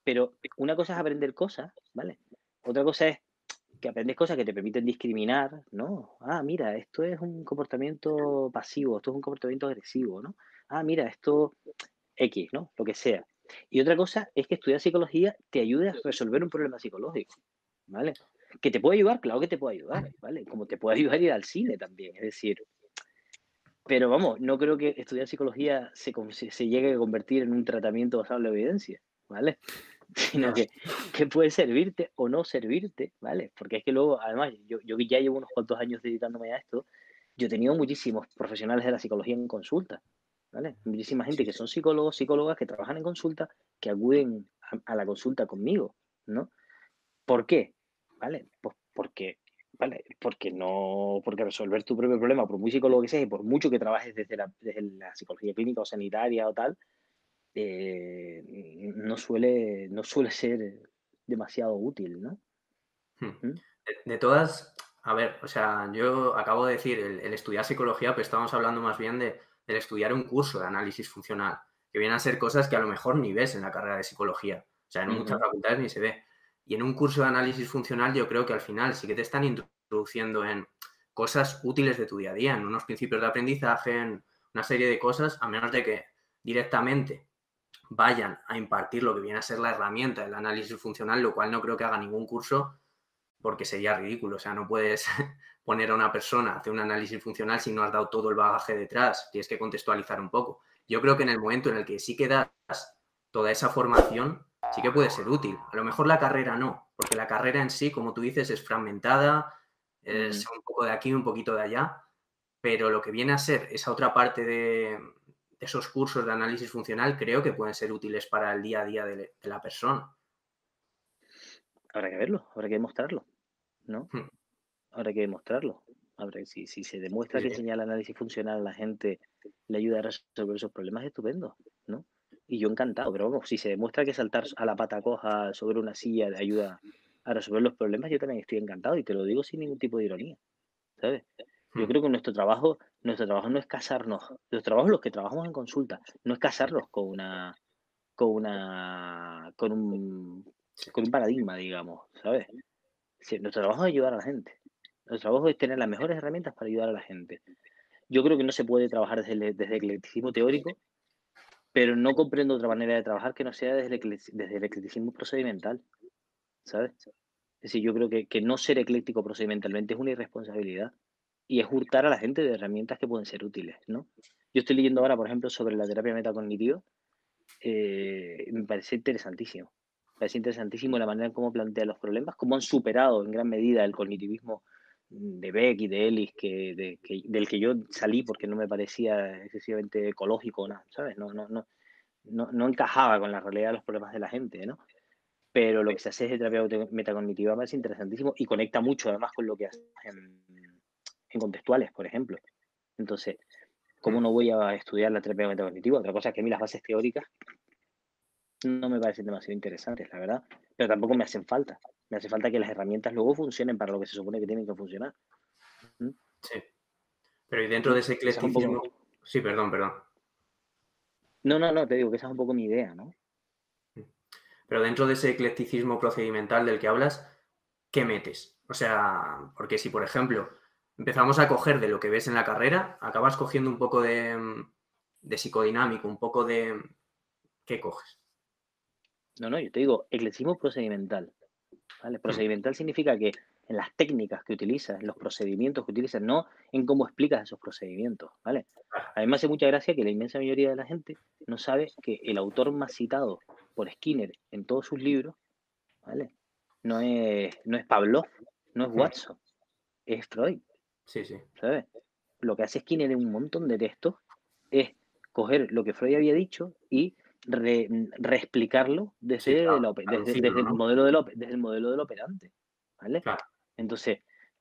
Speaker 3: pero una cosa es aprender cosas, ¿vale? Otra cosa es que aprendes cosas que te permiten discriminar, ¿no? Ah, mira, esto es un comportamiento pasivo, esto es un comportamiento agresivo, ¿no? Ah, mira, esto X, ¿no? Lo que sea. Y otra cosa es que estudiar psicología te ayude a resolver un problema psicológico, ¿vale? Que te puede ayudar, claro que te puede ayudar, ¿vale? Como te puede ayudar ir al cine también, es decir. Pero vamos, no creo que estudiar psicología se, se llegue a convertir en un tratamiento basado en la evidencia, ¿vale? Sino que, que, puede servirte o no servirte, ¿vale? Porque es que luego, además, yo, yo ya llevo unos cuantos años dedicándome a esto, yo he tenido muchísimos profesionales de la psicología en consulta, ¿vale? Muchísima gente que son psicólogos, psicólogas que trabajan en consulta, que acuden a la consulta conmigo, ¿no? ¿Por qué? ¿vale? Pues porque, ¿vale? Porque no, porque resolver tu propio problema, por muy psicólogo que seas y por mucho que trabajes desde la, psicología clínica o sanitaria o tal, eh, no, suele, no suele ser demasiado útil, ¿no?
Speaker 4: Hmm. ¿Mm? De, todas, a ver, o sea, yo acabo de decir el, estudiar psicología, pero estamos hablando más bien de, del estudiar un curso de análisis funcional, que vienen a ser cosas que a lo mejor ni ves en la carrera de psicología. O sea, en muchas facultades ni se ve. Y en un curso de análisis funcional yo creo que al final sí que te están introduciendo en cosas útiles de tu día a día, en unos principios de aprendizaje, en una serie de cosas, a menos de que directamente vayan a impartir lo que viene a ser la herramienta del análisis funcional, lo cual no creo que haga ningún curso. porque sería ridículo. O sea, no puedes poner a una persona a hacer un análisis funcional si no has dado todo el bagaje detrás. Tienes que contextualizar un poco. Yo creo que en el momento en el que sí que das toda esa formación, sí que puede ser útil. A lo mejor la carrera no, porque la carrera en sí, como tú dices, es fragmentada, es un poco de aquí, un poquito de allá, pero lo que viene a ser esa otra parte de, esos cursos de análisis funcional creo que pueden ser útiles para el día a día de, la persona.
Speaker 3: Habrá que verlo, habrá que demostrarlo, ¿no? Hmm. Habrá que demostrarlo. Habrá, si, si se demuestra que enseñar el análisis funcional a la gente le ayuda a resolver esos problemas, estupendo, ¿no? Y yo encantado, pero vamos, si se demuestra que saltar a la pata coja sobre una silla le ayuda a resolver los problemas, yo también estoy encantado y te lo digo sin ningún tipo de ironía, ¿sabes? Yo hmm. creo que nuestro trabajo, nuestro trabajo no es casarnos, los trabajos los que trabajamos en consulta, no es casarnos con una, con una, con un, con un paradigma, digamos, ¿sabes? nuestro trabajo es ayudar a la gente. Nuestro trabajo es tener las mejores herramientas para ayudar a la gente. Yo creo que no se puede trabajar desde el, desde el eclecticismo teórico, pero no comprendo otra manera de trabajar que no sea desde el, desde el eclecticismo procedimental, ¿sabes? Es decir, yo creo que, que no ser ecléctico procedimentalmente es una irresponsabilidad y es hurtar a la gente de herramientas que pueden ser útiles, ¿no? Yo estoy leyendo ahora, por ejemplo, sobre la terapia metacognitiva. Eh, me parece interesantísimo. Me parece interesantísimo la manera en cómo plantea los problemas, cómo han superado en gran medida el cognitivismo de Beck y de Ellis, que, del que yo salí porque no me parecía excesivamente ecológico, nada, ¿sabes? No, no, no, no, no encajaba con la realidad de los problemas de la gente, ¿no? Pero lo que se hace de terapia metacognitiva me parece interesantísimo y conecta mucho además con lo que hace en, en contextuales, por ejemplo. Entonces, ¿cómo no voy a estudiar la terapia metacognitiva? Otra cosa es que a mí las bases teóricas no me parecen demasiado interesantes, la verdad, pero tampoco me hacen falta. Me hace falta que las herramientas luego funcionen para lo que se supone que tienen que funcionar.
Speaker 4: ¿Mm? Sí. Pero y dentro de ese eclecticismo... Sí, perdón, perdón.
Speaker 3: No, no, no, te digo que esa es un poco mi idea, ¿no?
Speaker 4: Pero dentro de ese eclecticismo procedimental del que hablas, ¿qué metes? O sea, porque si, por ejemplo, empezamos a coger de lo que ves en la carrera, acabas cogiendo un poco de, psicodinámico, un poco de... ¿Qué coges?
Speaker 3: No, no, yo te digo, eclecticismo procedimental. ¿vale? Mm. Procedimental significa que en las técnicas que utilizas, en los procedimientos que utilizas, no en cómo explicas esos procedimientos, ¿vale? A mí me hace mucha gracia que la inmensa mayoría de la gente no sabe que el autor más citado por Skinner en todos sus libros, ¿vale? No es, no es Pavlov, no es mm. Watson, es Freud.
Speaker 4: Sí, sí.
Speaker 3: ¿Sabes? Lo que hace Skinner en un montón de textos es coger lo que Freud había dicho y reexplicarlo desde, el, modelo del, desde el modelo del operante. ¿Vale? Entonces,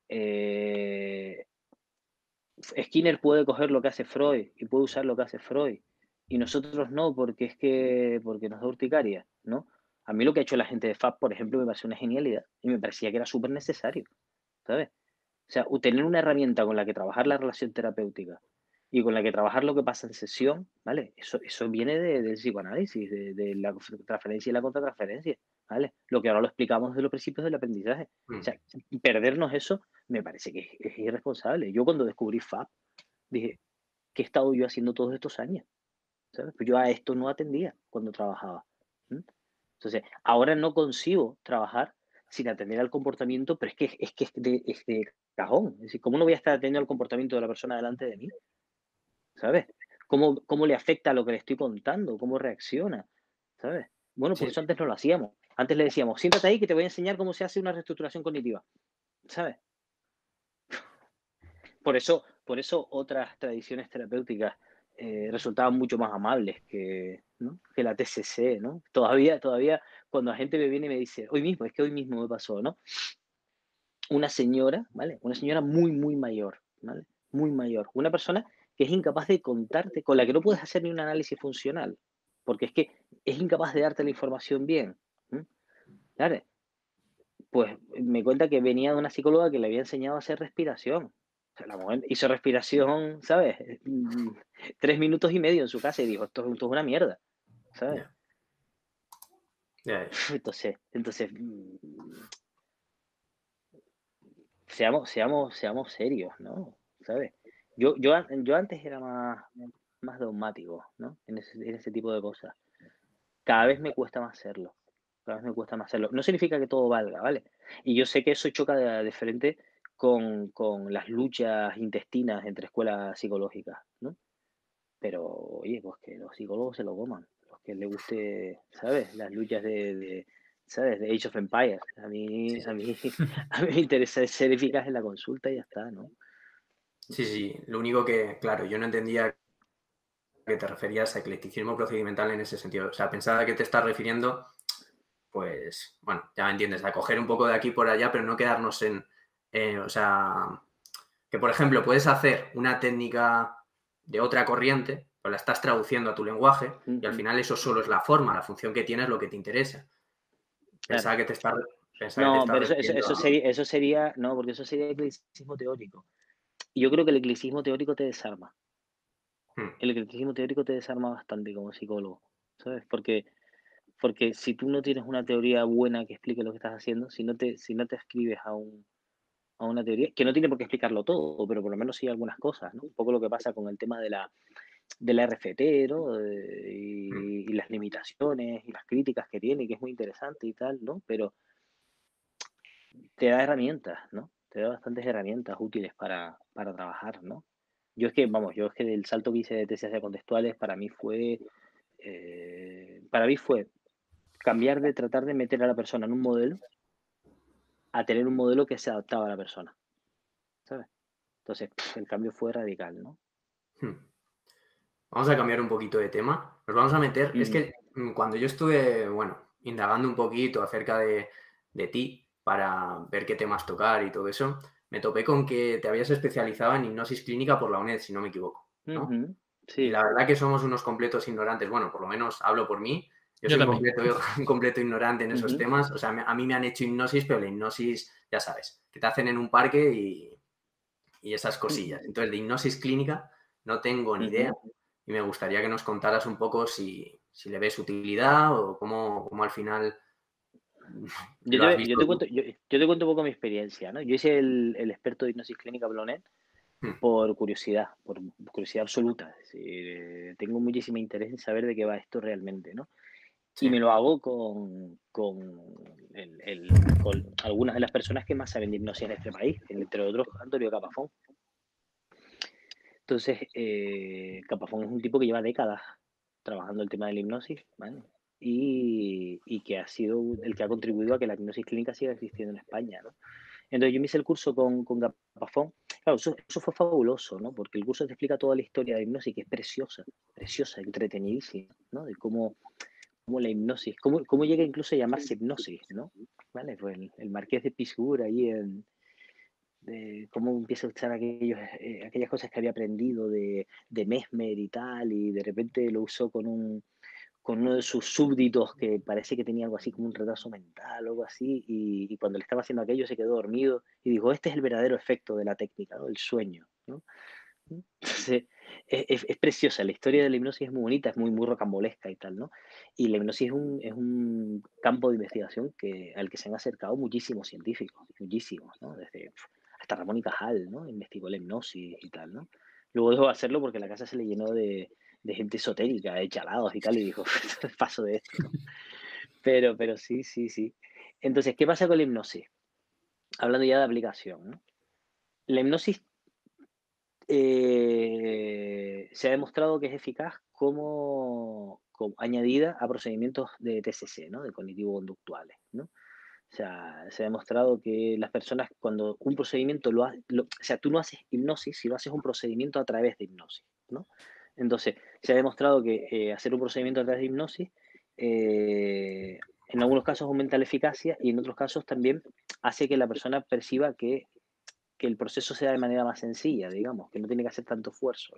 Speaker 3: eh, Skinner puede coger lo que hace Freud y puede usar lo que hace Freud y nosotros no porque es que porque nos da urticaria, ¿no? A mí lo que ha hecho la gente de FAB, por ejemplo, me parece una genialidad y me parecía que era súper necesario, ¿sabes? O sea, tener una herramienta con la que trabajar la relación terapéutica y con la que trabajar lo que pasa en sesión, ¿vale? Eso, eso viene del psicoanálisis, de, la transferencia y la contratransferencia, ¿vale? Lo que ahora lo explicamos de los principios del aprendizaje. O sea, mm. perdernos eso me parece que es, irresponsable. Yo cuando descubrí FAB, dije, ¿qué he estado yo haciendo todos estos años? ¿Sabes? Pues yo a esto no atendía cuando trabajaba. Entonces, ahora no consigo trabajar sin atender al comportamiento, pero es que es, que es de, es de cajón. Es decir, ¿cómo no voy a estar atendiendo al comportamiento de la persona delante de mí? ¿Sabes? ¿Cómo, cómo le afecta lo que le estoy contando? ¿Cómo reacciona? ¿Sabes? Bueno, por eso antes no lo hacíamos. Antes le decíamos, siéntate ahí que te voy a enseñar cómo se hace una reestructuración cognitiva. ¿Sabes? Por eso, por eso otras tradiciones terapéuticas eh, resultaban mucho más amables que, que la TCC, ¿no? Todavía, todavía, cuando la gente me viene y me dice, hoy mismo, es que hoy mismo me pasó, ¿no? una señora, ¿vale? Una señora muy, muy mayor, ¿vale? Muy mayor. Una persona que es incapaz de contarte, con la que no puedes hacer ni un análisis funcional, porque es que es incapaz de darte la información bien. Pues me cuenta que venía de una psicóloga que le había enseñado a hacer respiración. Hizo respiración, ¿sabes? Tres minutos y medio en su casa y dijo, esto, es una mierda, ¿sabes? Entonces, entonces seamos, seamos, seamos serios, ¿no? ¿Sabes? Yo, yo, yo antes era más, más dogmático, ¿no? En ese, en ese tipo de cosas. Cada vez me cuesta más hacerlo. cada vez me cuesta más hacerlo. No significa que todo valga, ¿vale? Y yo sé que eso choca de, frente con, con, las luchas intestinas entre escuelas psicológicas, ¿no? Pero, oye, pues que los psicólogos se lo coman, que les guste, ¿sabes? Las luchas de, ¿sabes? De Age of Empires. A mí, a mí, a mí me interesa ser eficaz en la consulta y ya está, ¿no?
Speaker 4: Sí, sí, lo único que, claro, yo no entendía que te referías a eclecticismo procedimental en ese sentido. O sea, pensaba que te estás refiriendo, pues, bueno, ya me entiendes, a coger un poco de aquí por allá, pero no quedarnos en, o sea, que por ejemplo puedes hacer una técnica de otra corriente, pues la estás traduciendo a tu lenguaje y al final eso solo es la forma, la función que tienes, lo que te interesa. Pensaba que te está...
Speaker 3: No, pero eso, sería, eso sería, no, porque eso sería eclecticismo teórico. Y yo creo que el eclecticismo teórico te desarma. Hmm. El eclecticismo teórico te desarma bastante como psicólogo, ¿sabes? Porque, porque si tú no tienes una teoría buena que explique lo que estás haciendo, si no te, si no te escribes a, un, a una teoría, que no tiene por qué explicarlo todo, pero por lo menos sí algunas cosas, ¿no? Un poco lo que pasa con el tema de la, de la RFT, ¿no? y, hmm. y, las limitaciones y las críticas que tiene, que es muy interesante y tal, ¿no? Pero te da herramientas, ¿no? te da bastantes herramientas útiles para, trabajar, ¿no? Yo es que, vamos, yo es que el salto que hice de tesis de contextuales para mí fue, eh, para mí fue cambiar de tratar de meter a la persona en un modelo a tener un modelo que se adaptaba a la persona, ¿sabes? Entonces, el cambio fue radical, ¿no? Hmm.
Speaker 4: Vamos a cambiar un poquito de tema. Nos vamos a meter, es que mm, cuando yo estuve, bueno, indagando un poquito acerca de, de ti, para ver qué temas tocar y todo eso, me topé con que te habías especializado en hipnosis clínica por la UNED, si no me equivoco. Sí. Y la verdad que somos unos completos ignorantes. Bueno, por lo menos hablo por mí. Yo, soy un completo, ignorante en esos temas. O sea, a mí me han hecho hipnosis, pero la hipnosis, ya sabes, que te hacen en un parque y, esas cosillas. Entonces, de hipnosis clínica no tengo ni idea y me gustaría que nos contaras un poco si, le ves utilidad o cómo, cómo al final
Speaker 3: yo te, cuento, yo, te, cuento, un poco mi experiencia, ¿no? Yo hice el, experto de hipnosis clínica Blonet hmm. por curiosidad, por curiosidad absoluta. tengo muchísimo interés en saber de qué va esto realmente, ¿no? Y me lo hago con, con, algunas de las personas que más saben de hipnosis en este país, entre otros Antonio Capafón. Entonces, eh, Capafón es un tipo que lleva décadas trabajando el tema de la hipnosis, ¿vale? y, que ha sido el que ha contribuido a que la hipnosis clínica siga existiendo en España. ¿no? Entonces yo me hice el curso con, con Gapafón. Claro, eso, fue fabuloso, ¿no? Porque el curso te explica toda la historia de la hipnosis, que es preciosa, preciosa, entretenidísima, ¿no? De cómo, cómo la hipnosis, cómo, cómo, llega incluso a llamarse hipnosis, ¿no? ¿Vale? Pues el, marqués de Pisgur ahí en, de cómo empieza a usar aquellos, eh, aquellas cosas que había aprendido de, de Mesmer y tal, y de repente lo usó con un, con uno de sus súbditos que parece que tenía algo así como un retraso mental o algo así, y, cuando le estaba haciendo aquello se quedó dormido y dijo, este es el verdadero efecto de la técnica, ¿no? el sueño. ¿no? Entonces, es, es, preciosa, la historia de la hipnosis es muy bonita, es muy, muy rocambolesca y tal, ¿no? Y la hipnosis es un, es un campo de investigación que, al que se han acercado muchísimos científicos, muchísimos, ¿no? Desde, hasta Ramón y ¿no? Investigó la hipnosis y tal, ¿no? Luego dejó de hacerlo porque la casa se le llenó de, gente esotérica, de chalados y tal, y dijo, paso de esto. Pero, pero sí, sí, sí. Entonces, ¿qué pasa con la hipnosis? Hablando ya de aplicación, ¿no? La hipnosis eh, se ha demostrado que es eficaz como, añadida a procedimientos de TCC, ¿no? De cognitivo-conductuales, ¿no? Se ha demostrado que las personas cuando un procedimiento lo, hace, o sea, tú no haces hipnosis si lo haces un procedimiento a través de hipnosis, ¿no? Entonces, se ha demostrado que eh, hacer un procedimiento a través de hipnosis eh, en algunos casos aumenta la eficacia y en otros casos también hace que la persona perciba que, el proceso sea de manera más sencilla, digamos, que no tiene que hacer tanto esfuerzo.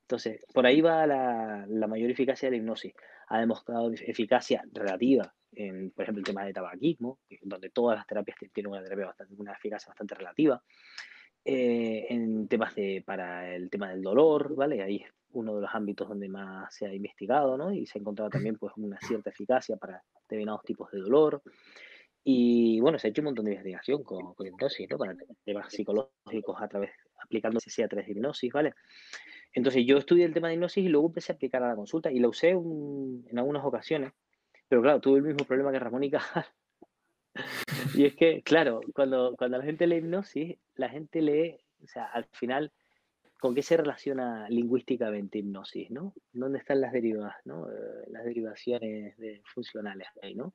Speaker 3: Entonces, por ahí va la, mayor eficacia de la hipnosis. Ha demostrado eficacia relativa en, por ejemplo, el tema de tabaquismo, donde todas las terapias tienen una, terapia bastante, una eficacia bastante relativa. Eh, en temas de, para el tema del dolor, ¿vale? Ahí uno de los ámbitos donde más se ha investigado, ¿no? Y se ha encontrado también pues una cierta eficacia para determinados tipos de dolor. Y bueno, se ha hecho un montón de investigación con, con hipnosis, ¿no? Para temas psicológicos a través, aplicando a través de hipnosis, ¿vale? Entonces yo estudié el tema de hipnosis y luego empecé a aplicar a la consulta y la usé en algunas ocasiones. Pero claro, tuve el mismo problema que Ramón y Cajal. y es que, claro, cuando, cuando la gente lee hipnosis, la gente lee, o sea, al final, ¿con qué se relaciona lingüísticamente hipnosis, no? ¿Dónde están las derivas, no? Eh, las derivaciones de funcionales ahí, ¿no?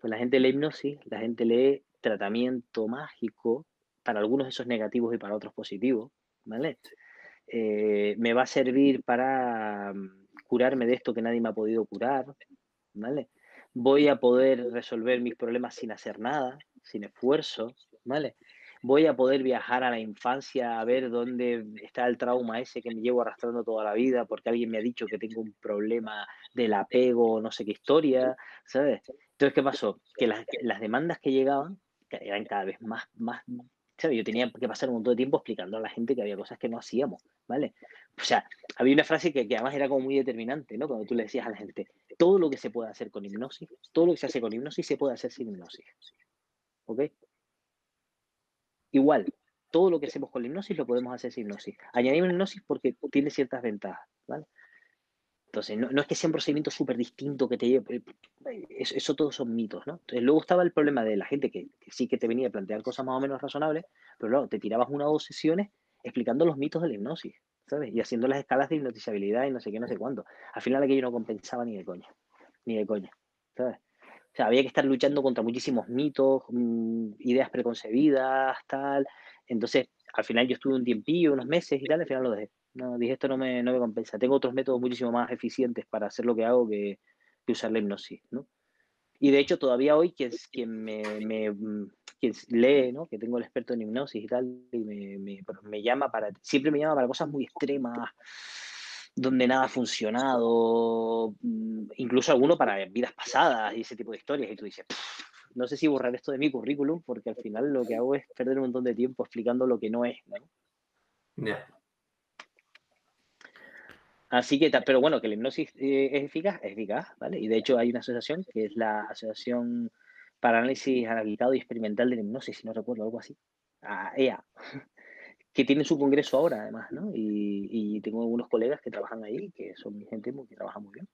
Speaker 3: Pues la gente lee hipnosis, la gente lee tratamiento mágico, para algunos esos negativos y para otros positivos, ¿vale? Eh, me va a servir para mm, curarme de esto que nadie me ha podido curar, ¿vale? Voy a poder resolver mis problemas sin hacer nada, sin esfuerzo, ¿vale? Voy a poder viajar a la infancia a ver dónde está el trauma ese que me llevo arrastrando toda la vida porque alguien me ha dicho que tengo un problema del apego, no sé qué historia, ¿sabes? Entonces, ¿qué pasó? Que las, las demandas que llegaban eran cada vez más, más yo tenía que pasar un montón de tiempo explicando a la gente que había cosas que no hacíamos, ¿vale? O sea, había una frase que, que, además era como muy determinante, ¿no? Cuando tú le decías a la gente, todo lo que se puede hacer con hipnosis, todo lo que se hace con hipnosis se puede hacer sin hipnosis. ¿Ok? Igual, todo lo que hacemos con hipnosis lo podemos hacer sin hipnosis. Añadimos hipnosis porque tiene ciertas ventajas, ¿vale? Entonces, no, es que sea un procedimiento súper distinto que te lleve. Eh, eso, eso, todos son mitos, ¿no? Entonces, luego estaba el problema de la gente que, sí que te venía a plantear cosas más o menos razonables, pero luego te tirabas una o dos sesiones explicando los mitos de la hipnosis, ¿sabes? Y haciendo las escalas de hipnotizabilidad y no sé qué, no sé cuánto. Al final, aquello no compensaba ni de coña, ni de coña, ¿sabes? O sea, había que estar luchando contra muchísimos mitos, mm, ideas preconcebidas, tal. Entonces, al final yo estuve un tiempillo, unos meses y tal, al final lo dejé. No, dije, esto no me, no me compensa. Tengo otros métodos muchísimo más eficientes para hacer lo que hago que, usar la hipnosis, ¿no? Y de hecho, todavía hoy quien, quien me, mm, quien lee, ¿no? Que tengo el experto en hipnosis y tal, y me, me, me, llama para, siempre me llama para cosas muy extremas, donde nada ha funcionado, mm, incluso alguno para vidas pasadas y ese tipo de historias, y tú dices, no sé si borrar esto de mi currículum, porque al final lo que hago es perder un montón de tiempo explicando lo que no es, ¿no? Así que, pero bueno, que la hipnosis eh, es eficaz, es eficaz, ¿vale? Y de hecho hay una asociación que es la Asociación para Análisis Analizado y Experimental de la Hipnosis, si no recuerdo, algo así, EA, que tiene su congreso ahora además, ¿no? Y, tengo algunos colegas que trabajan ahí, que son gente que trabaja muy bien.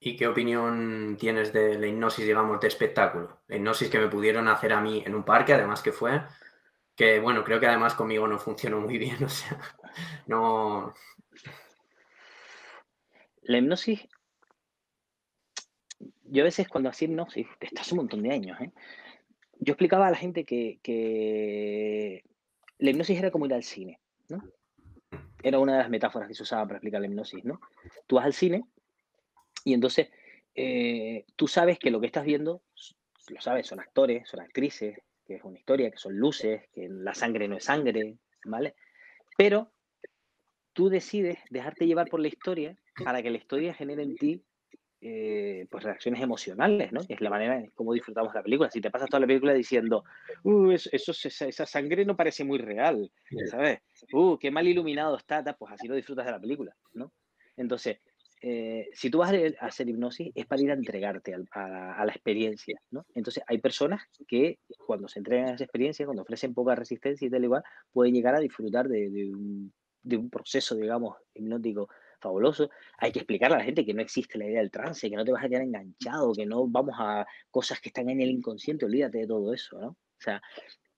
Speaker 4: ¿Y qué opinión tienes de la hipnosis, digamos, de espectáculo? La hipnosis que me pudieron hacer a mí en un parque, además que fue, que bueno, creo que además conmigo no funcionó muy bien, o sea, no,
Speaker 3: la hipnosis, yo a veces cuando hacía hipnosis, esto hace un montón de años, ¿eh? yo explicaba a la gente que, la hipnosis era como ir al cine, ¿no? Era una de las metáforas que se usaba para explicar la hipnosis, ¿no? Tú vas al cine y entonces eh, tú sabes que lo que estás viendo, lo sabes, son actores, son actrices, que es una historia, que son luces, que la sangre no es sangre, ¿vale? Pero tú decides dejarte llevar por la historia para que la historia genere en ti eh, pues reacciones emocionales, ¿no? Es la manera en cómo disfrutamos la película. Si te pasas toda la película diciendo, uh, eso, esa, sangre no parece muy real, ¿sabes? Uh, qué mal iluminado está, pues así lo disfrutas de la película, ¿no? Entonces, eh, si tú vas a hacer hipnosis es para ir a entregarte a, la experiencia, ¿no? Entonces, hay personas que cuando se entregan a esa experiencia, cuando ofrecen poca resistencia y tal igual, pueden llegar a disfrutar de, un, de un proceso, digamos, hipnótico fabuloso. Hay que explicarle a la gente que no existe la idea del trance, que no te vas a quedar enganchado, que no vamos a cosas que están en el inconsciente, olvídate de todo eso, ¿no? O sea,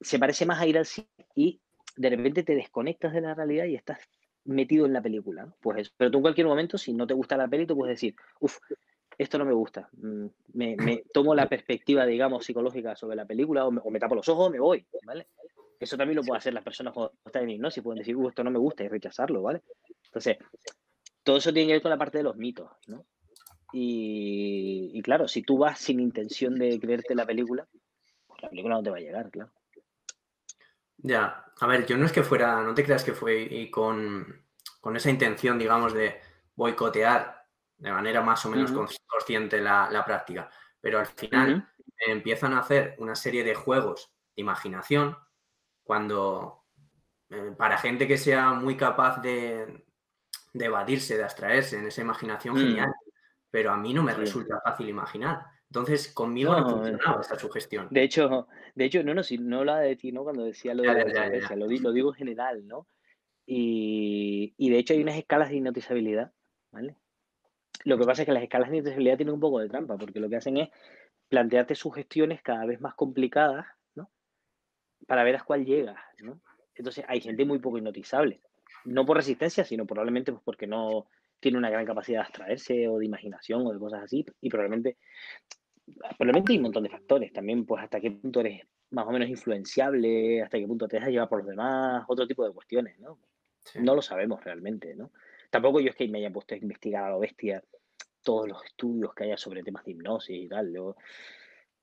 Speaker 3: se parece más a ir al cine y de repente te desconectas de la realidad y estás metido en la película, ¿no? Pues eso. Pero tú en cualquier momento, si no te gusta la peli, tú puedes decir, uff, esto no me gusta. Mm, me, tomo la perspectiva, digamos, psicológica sobre la película o me, tapo los ojos me voy, ¿vale? Eso también lo pueden hacer las personas cuando están en hipnosis, pueden decir, uff, esto no me gusta y rechazarlo, ¿vale? Entonces, todo eso tiene que ver con la parte de los mitos, ¿no? Y, claro, si tú vas sin intención de creerte la película, pues la película no te va a llegar, claro.
Speaker 4: Ya, a ver, yo no es que fuera, no te creas que fue y con, esa intención, digamos, de boicotear de manera más o menos consciente la, práctica, pero al final empiezan a hacer una serie de juegos de imaginación cuando eh, para gente que sea muy capaz de, de evadirse, de abstraerse en esa imaginación mm. genial, pero a mí no me resulta fácil imaginar. Entonces, conmigo no, funcionaba esa sugestión.
Speaker 3: De hecho, de hecho, no, no, si no hablaba de ti, ¿no? Cuando decía lo de la lo, lo, digo en general, ¿no? Y, y, de hecho hay unas escalas de hipnotizabilidad, ¿vale? Lo que pasa es que las escalas de inteligibilidad tienen un poco de trampa, porque lo que hacen es plantearte sugestiones cada vez más complicadas, ¿no? Para ver a cuál llegas, ¿no? Entonces hay gente muy poco hipnotizable. No por resistencia, sino probablemente pues porque no tiene una gran capacidad de abstraerse o de imaginación o de cosas así. Y probablemente, probablemente hay un montón de factores. También, pues, hasta qué punto eres más o menos influenciable, hasta qué punto te dejas llevar por los demás, otro tipo de cuestiones, ¿no? No lo sabemos realmente, ¿no? Tampoco yo es que me haya puesto a investigar a lo bestia todos los estudios que haya sobre temas de hipnosis y tal. Yo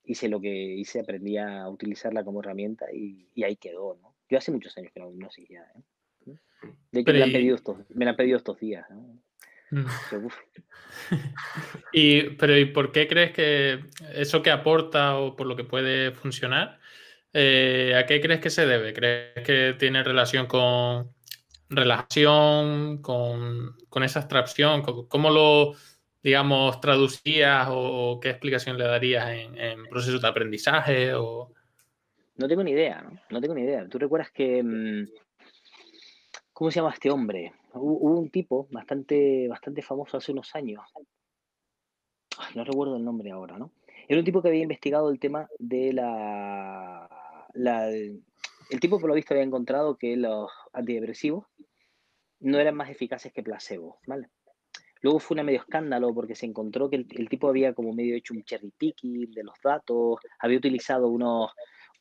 Speaker 3: hice lo que hice, aprendí a utilizarla como herramienta y, ahí quedó, ¿no? Yo hace muchos años que no hipnosis ya, ¿eh? De hecho, me, la han pedido estos, me la han pedido estos días, ¿no?
Speaker 5: Mm. y, pero ¿y por qué crees que eso que aporta o por lo que puede funcionar, eh, ¿a qué crees que se debe? ¿Crees que tiene relación con relación, con, esa abstracción? ¿Cómo lo, digamos, traducías o, qué explicación le darías en, procesos de aprendizaje? O...
Speaker 3: No tengo ni idea, ¿no? No tengo ni idea. ¿Tú recuerdas que... Mm, ¿Cómo se llama este hombre? Hubo un tipo bastante, bastante famoso hace unos años. no recuerdo el nombre ahora, ¿no? Era un tipo que había investigado el tema de la, el tipo por lo visto había encontrado que los antidepresivos no eran más eficaces que placebo, ¿vale? Luego fue un medio escándalo porque se encontró que el, tipo había como medio hecho un cherry picking de los datos, había utilizado unos,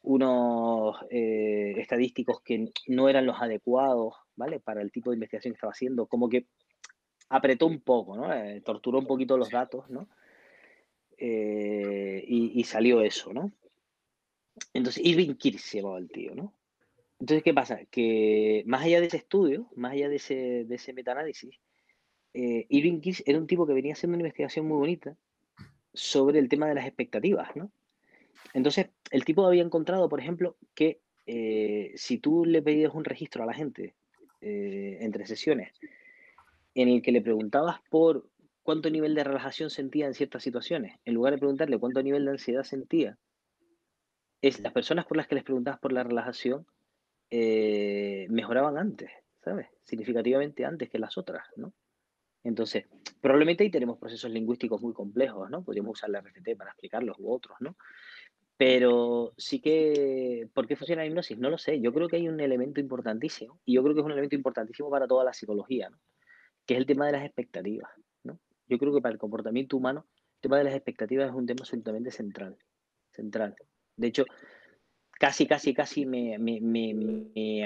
Speaker 3: unos eh, estadísticos que no eran los adecuados, ¿vale? Para el tipo de investigación que estaba haciendo, como que apretó un poco, ¿no? Eh, torturó un poquito los datos, ¿no? Eh, y, salió eso, ¿no? Entonces, Irving Kirsch se llamaba el tío, ¿no? Entonces, ¿qué pasa? Que más allá de ese estudio, más allá de ese, de ese metaanálisis, eh, Irving Kirsch era un tipo que venía haciendo una investigación muy bonita sobre el tema de las expectativas, ¿no? Entonces, el tipo había encontrado, por ejemplo, que eh, si tú le pedías un registro a la gente eh, entre sesiones en el que le preguntabas por cuánto nivel de relajación sentía en ciertas situaciones, en lugar de preguntarle cuánto nivel de ansiedad sentía, es las personas por las que les preguntabas por la relajación mejoraban antes, ¿sabes? Significativamente antes que las otras, ¿no? Entonces, probablemente ahí tenemos procesos lingüísticos muy complejos, ¿no? Podríamos usar la RFT para explicarlos u otros, ¿no? Pero sí que, ¿por qué funciona la hipnosis? No lo sé. Yo creo que hay un elemento importantísimo, y yo creo que es un elemento importantísimo para toda la psicología, ¿no? Que es el tema de las expectativas, ¿no? Yo creo que para el comportamiento humano, el tema de las expectativas es un tema absolutamente central. Central. De hecho, casi, casi, casi me, me, me,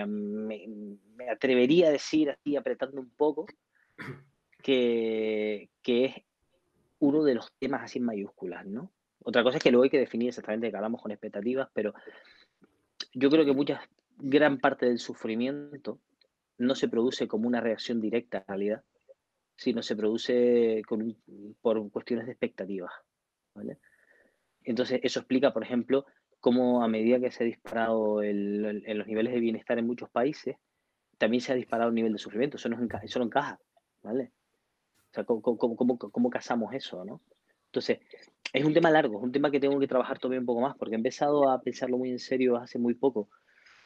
Speaker 3: me atrevería a decir, así apretando un poco, que, que es uno de los temas así en mayúsculas, ¿no? Otra cosa es que luego hay que definir exactamente de qué hablamos con expectativas, pero yo creo que mucha, gran parte del sufrimiento no se produce como una reacción directa a la realidad, sino se produce por cuestiones de expectativas. Entonces, eso explica, por ejemplo, cómo a medida que se ha disparado en los niveles de bienestar en muchos países, también se ha disparado el nivel de sufrimiento. Eso no, encaja, eso no encaja, ¿vale? O sea, ¿cómo, cómo, cómo casamos eso, no? Entonces, es un tema largo, es un tema que tengo que trabajar todavía un poco más, porque he empezado a pensarlo muy en serio hace muy poco,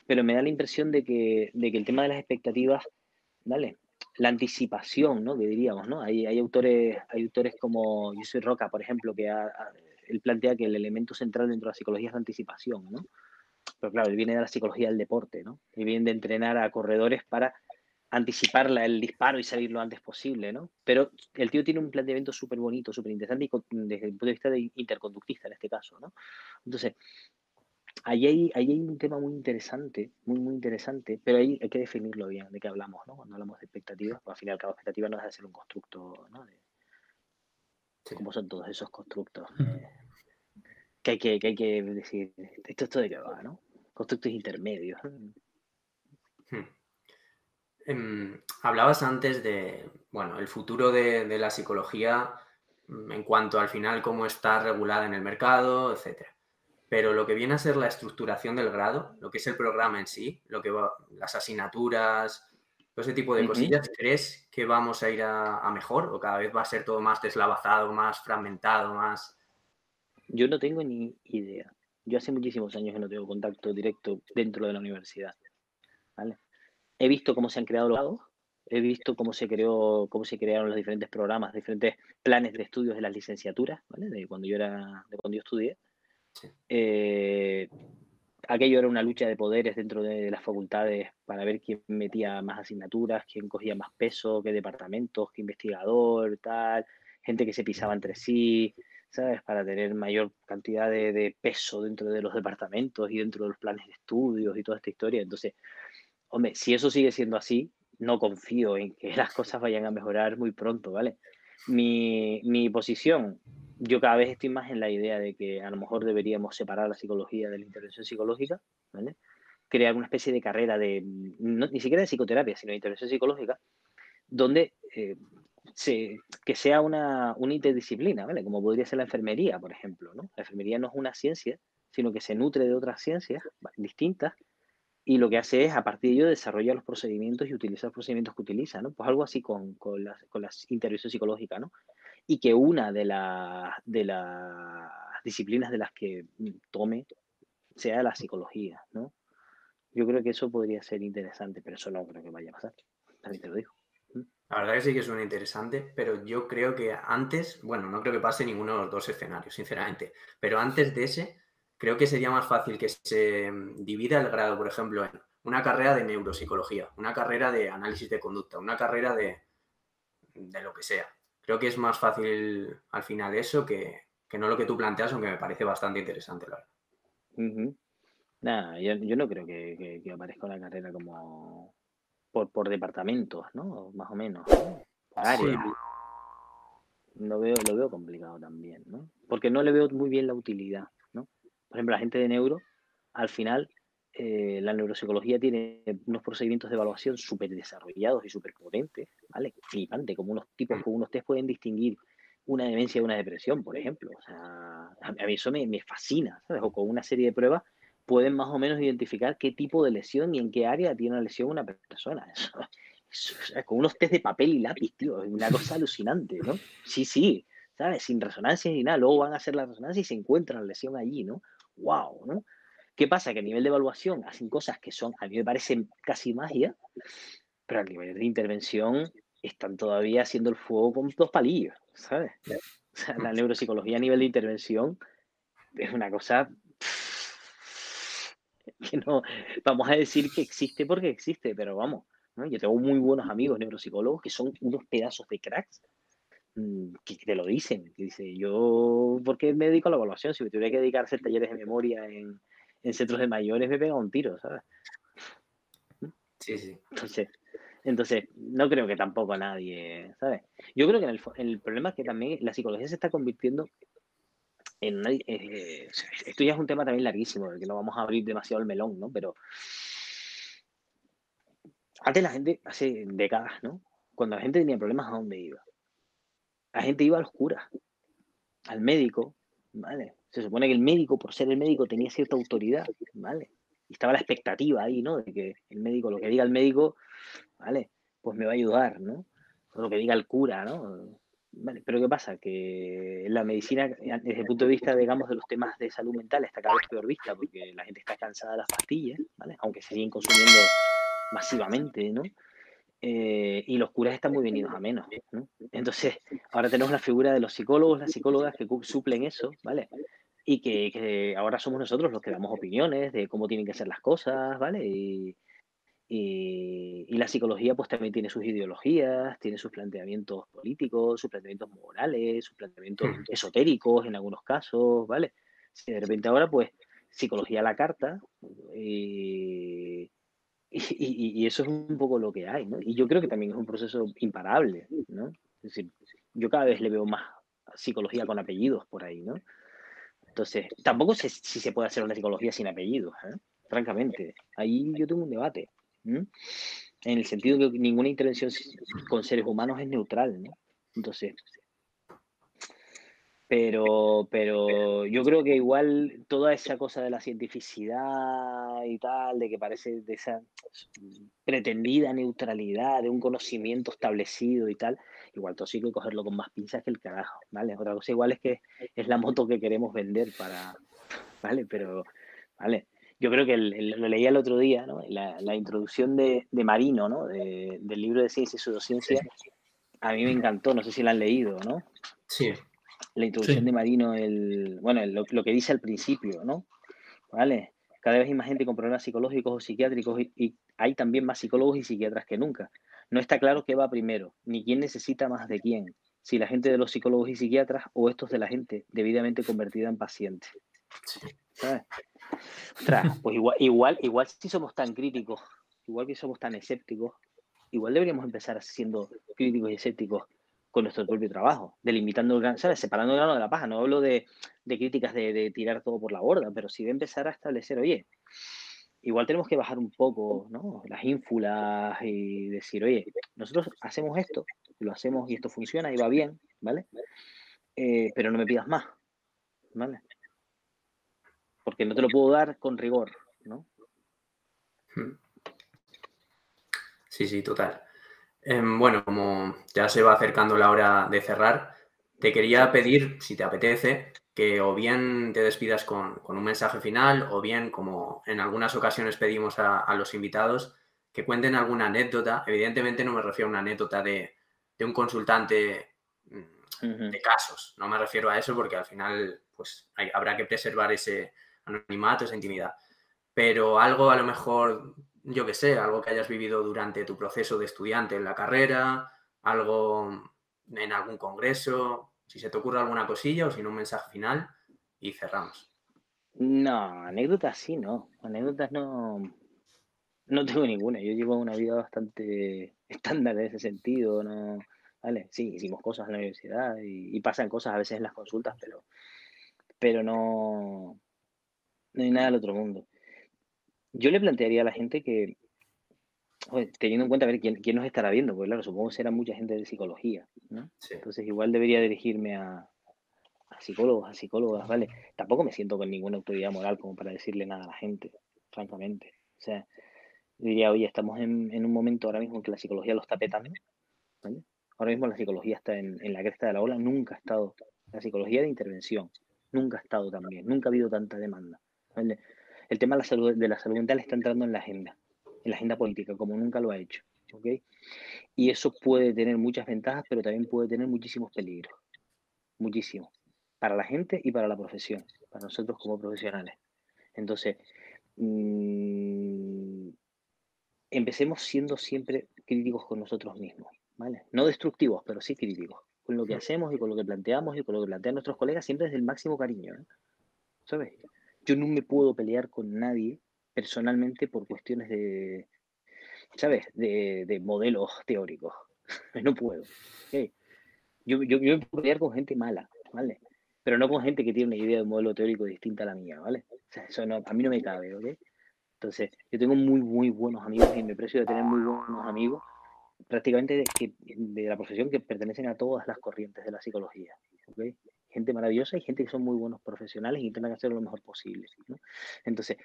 Speaker 3: pero me da la impresión de que, de que el tema de las expectativas, ¿vale? La anticipación, ¿no? Que diríamos, ¿no? Hay, hay autores, hay autores como soy Roca, por ejemplo, que él plantea que el elemento central dentro de la psicología es la anticipación, ¿no? Pero claro, él viene de la psicología del deporte, ¿no? Y viene de entrenar a corredores para anticipar el disparo y salir lo antes posible, ¿no? Pero el tío tiene un planteamiento súper bonito, súper interesante desde el punto de vista de interconductista en este caso, ¿no? Entonces, ahí hay, ahí hay un tema muy interesante, muy, muy interesante, pero ahí hay que definirlo bien, de qué hablamos, ¿no? Cuando hablamos de expectativas, pues al final cada expectativa no deja de ser un constructo, ¿no? De, ¿Cómo son todos esos constructos? que, hay que, que hay que decir, esto, esto de qué va, ¿no? Constructos intermedios. Hmm.
Speaker 4: Em, hablabas antes de, bueno, el futuro de, la psicología mm, en cuanto al final cómo está regulada en el mercado, etcétera. Pero lo que viene a ser la estructuración del grado, lo que es el programa en sí, lo que va, las asignaturas, todo ese tipo de cosillas, ¿crees que vamos a ir a, mejor o cada vez va a ser todo más deslavazado, más fragmentado, más...
Speaker 3: Yo no tengo ni idea. Yo hace muchísimos años que no tengo contacto directo dentro de la universidad. ¿vale? He visto cómo se han creado los grados, he visto cómo se creó, cómo se crearon los diferentes programas, diferentes planes de estudios de las licenciaturas, ¿vale? De cuando yo era, de cuando yo estudié. Eh, aquello era una lucha de poderes dentro de las facultades para ver quién metía más asignaturas, quién cogía más peso, qué departamentos, qué investigador, tal, gente que se pisaba entre sí, ¿sabes? Para tener mayor cantidad de, peso dentro de los departamentos y dentro de los planes de estudios y toda esta historia. Entonces, hombre, si eso sigue siendo así, no confío en que las cosas vayan a mejorar muy pronto, ¿vale? Mi, mi posición, yo cada vez estoy más en la idea de que a lo mejor deberíamos separar la psicología de la intervención psicológica, ¿vale? Crear una especie de carrera de, ni siquiera de psicoterapia, sino de intervención psicológica, donde eh, se, que sea una, una, interdisciplina, ¿vale? Como podría ser la enfermería, por ejemplo, ¿no? La enfermería no es una ciencia, sino que se nutre de otras ciencias distintas y lo que hace es, a partir de ello, desarrollar los procedimientos y utilizar los procedimientos que utiliza, ¿no? Pues algo así con, con, las, con las intervención psicológica, ¿no? Y que una de, la, de las disciplinas de las que tome sea la psicología, ¿no? Yo creo que eso podría ser interesante, pero eso no creo que vaya a pasar, también te lo digo.
Speaker 4: La verdad que sí que suena interesante, pero yo creo que antes, bueno, no creo que pase ninguno de los dos escenarios, sinceramente, pero antes de ese, creo que sería más fácil que se divida el grado, por ejemplo, en una carrera de neuropsicología, una carrera de análisis de conducta, una carrera de, de lo que sea. Creo que es más fácil al final eso que, no lo que tú planteas, aunque me parece bastante interesante, la
Speaker 3: verdad. Nada, yo, no creo que, aparezca una carrera como por, por departamentos, ¿no? Más o menos. Lo veo, lo veo complicado también, ¿no? Porque no le veo muy bien la utilidad por ejemplo, la gente de neuro, al final, eh, la neuropsicología tiene unos procedimientos de evaluación súper desarrollados y súper potentes, ¿vale? Flipante, como unos tipos con unos test pueden distinguir una demencia de una depresión, por ejemplo. O sea, a mí eso me, fascina, ¿sabes? O con una serie de pruebas pueden más o menos identificar qué tipo de lesión y en qué área tiene una lesión una persona. Eso, con unos test de papel y lápiz, tío, es una cosa alucinante, ¿no? Sí, sí, ¿sabes? Sin resonancia ni nada. Luego van a hacer la resonancia y se encuentran la lesión allí, ¿no? Wow, ¿no? ¿Qué pasa? Que a nivel de evaluación hacen cosas que son, a mí me parecen casi magia, pero a nivel de intervención están todavía haciendo el fuego con dos palillos, ¿sabes? O sea, la neuropsicología a nivel de intervención es una cosa que no, vamos a decir que existe porque existe, pero vamos, ¿no? yo tengo muy buenos amigos neuropsicólogos que son unos pedazos de cracks que te lo dicen. Que dice, yo, ¿por qué me dedico a la evaluación? Si me tuviera que dedicar a hacer talleres de memoria en, centros de mayores, me pega un tiro, ¿sabes?
Speaker 4: Sí, sí.
Speaker 3: Entonces, entonces, no creo que tampoco nadie, ¿sabes? Yo creo que el, el problema es que también la psicología se está convirtiendo en eh, esto ya es un tema también larguísimo, que no vamos a abrir demasiado el melón, ¿no? Pero antes la gente, hace décadas, ¿no? Cuando la gente tenía problemas, ¿a dónde iba? La gente iba a los curas, al médico, ¿vale? Se supone que el médico, por ser el médico, tenía cierta autoridad, ¿vale? Y estaba la expectativa ahí, ¿no? De que el médico, lo que diga el médico, ¿vale? Pues me va a ayudar, ¿no? O lo que diga el cura, ¿no? Vale, pero ¿qué pasa? Que la medicina, desde el punto de vista, digamos, de los temas de salud mental, está cada vez peor vista, porque la gente está cansada de las pastillas, ¿vale? Aunque se siguen consumiendo masivamente, ¿no? Eh, y los curas están muy venidos a menos. ¿no? Entonces, ahora tenemos la figura de los psicólogos, las psicólogas que suplen eso, ¿vale? Y que, ahora somos nosotros los que damos opiniones de cómo tienen que ser las cosas, ¿vale? Y, y, la psicología pues también tiene sus ideologías, tiene sus planteamientos políticos, sus planteamientos morales, sus planteamientos esotéricos en algunos casos, ¿vale? Si de repente ahora pues psicología a la carta y y, eso es un poco lo que hay, ¿no? Y yo creo que también es un proceso imparable, ¿no? Es decir, yo cada vez le veo más psicología con apellidos por ahí, ¿no? Entonces, tampoco sé si se puede hacer una psicología sin apellidos, ¿eh? francamente. Ahí yo tengo un debate, en el sentido que ninguna intervención con seres humanos es neutral, ¿no? Entonces, pero, pero yo creo que igual toda esa cosa de la cientificidad y tal, de que parece de esa pretendida neutralidad, de un conocimiento establecido y tal, igual todo sí que cogerlo con más pinzas que el carajo, ¿vale? Otra cosa igual es que es la moto que queremos vender para, ¿vale? Pero, ¿vale? yo creo que lo leía el otro día, ¿no? la, introducción de, Marino, ¿no? del libro de Ciencia y Pseudociencia, a mí me encantó, no sé si la han leído, ¿no?
Speaker 4: Sí.
Speaker 3: La introducción de Marino, el, bueno, lo, que dice al principio, ¿no? ¿Vale? Cada vez hay más gente con problemas psicológicos o psiquiátricos y, hay también más psicólogos y psiquiatras que nunca. No está claro qué va primero, ni quién necesita más de quién, si la gente de los psicólogos y psiquiatras o estos de la gente debidamente convertida en paciente. ¿Sabes? pues igual, igual, igual si somos tan críticos, igual que somos tan escépticos, igual deberíamos empezar siendo críticos y escépticos con nuestro propio trabajo, delimitando el ¿sabes? Separando el grano de la paja. No hablo de, críticas de, tirar todo por la borda, pero sí de empezar a establecer, oye, igual tenemos que bajar un poco, ¿no? Las ínfulas y decir, oye, nosotros hacemos esto, lo hacemos y esto funciona y va bien, ¿vale? Eh, pero no me pidas más, ¿vale? porque no te lo puedo dar con rigor, ¿no? Hmm.
Speaker 4: Sí, sí, total. Em, bueno, como ya se va acercando la hora de cerrar, te quería pedir, si te apetece, que o bien te despidas con, un mensaje final o bien, como en algunas ocasiones pedimos a, los invitados, que cuenten alguna anécdota. Evidentemente no me refiero a una anécdota de, un consultante mm, de casos. No me refiero a eso porque al final pues habrá que preservar ese, anonimato, esa intimidad. Pero algo a lo mejor, yo que sé, algo que hayas vivido durante tu proceso de estudiante en la carrera, algo en algún congreso, si se te ocurre alguna cosilla o si no un mensaje final y cerramos.
Speaker 3: No, anécdotas sí, no. Anécdotas no, no tengo ninguna. Yo llevo una vida bastante estándar en ese sentido, ¿no? Vale, sí, hicimos cosas en la universidad y, y, pasan cosas a veces en las consultas, pero, pero no, no hay nada del otro mundo. Yo le plantearía a la gente que, teniendo en cuenta a ver quién, nos estará viendo, porque claro, supongo que será mucha gente de psicología, ¿no? Entonces igual debería dirigirme a, psicólogos, a psicólogas, ¿vale? Tampoco me siento con ninguna autoridad moral como para decirle nada a la gente, francamente. O sea, diría, oye, estamos en, un momento ahora mismo en que la psicología lo está petando, ¿vale? Ahora mismo la psicología está en, en la cresta de la ola, nunca ha estado, la psicología de intervención, nunca ha estado tan bien, nunca ha habido tanta demanda. El tema de la, salud, de la salud mental está entrando en la agenda, en la agenda política, como nunca lo ha hecho. Y eso puede tener muchas ventajas, pero también puede tener muchísimos peligros. Muchísimos. Para la gente y para la profesión, para nosotros como profesionales. Entonces, mm, empecemos siendo siempre críticos con nosotros mismos, ¿vale? No destructivos, pero sí críticos. Con lo que hacemos y con lo que planteamos y con lo que plantean nuestros colegas, siempre desde el máximo cariño, ¿eh? ¿Sabes? Yo no me puedo pelear con nadie personalmente por cuestiones de, ¿sabes? De, modelos teóricos. no puedo. Yo, yo, yo, me puedo pelear con gente mala, ¿vale? Pero no con gente que tiene una idea de un modelo teórico distinta a la mía, ¿vale? O sea, eso no, a mí no me cabe, ¿ok? Entonces, yo tengo muy, muy buenos amigos y me aprecio de tener muy buenos amigos, prácticamente de, de la profesión que pertenecen a todas las corrientes de la psicología, ¿ok? Gente maravillosa y gente que son muy buenos profesionales y intentan hacer lo mejor posible. Entonces,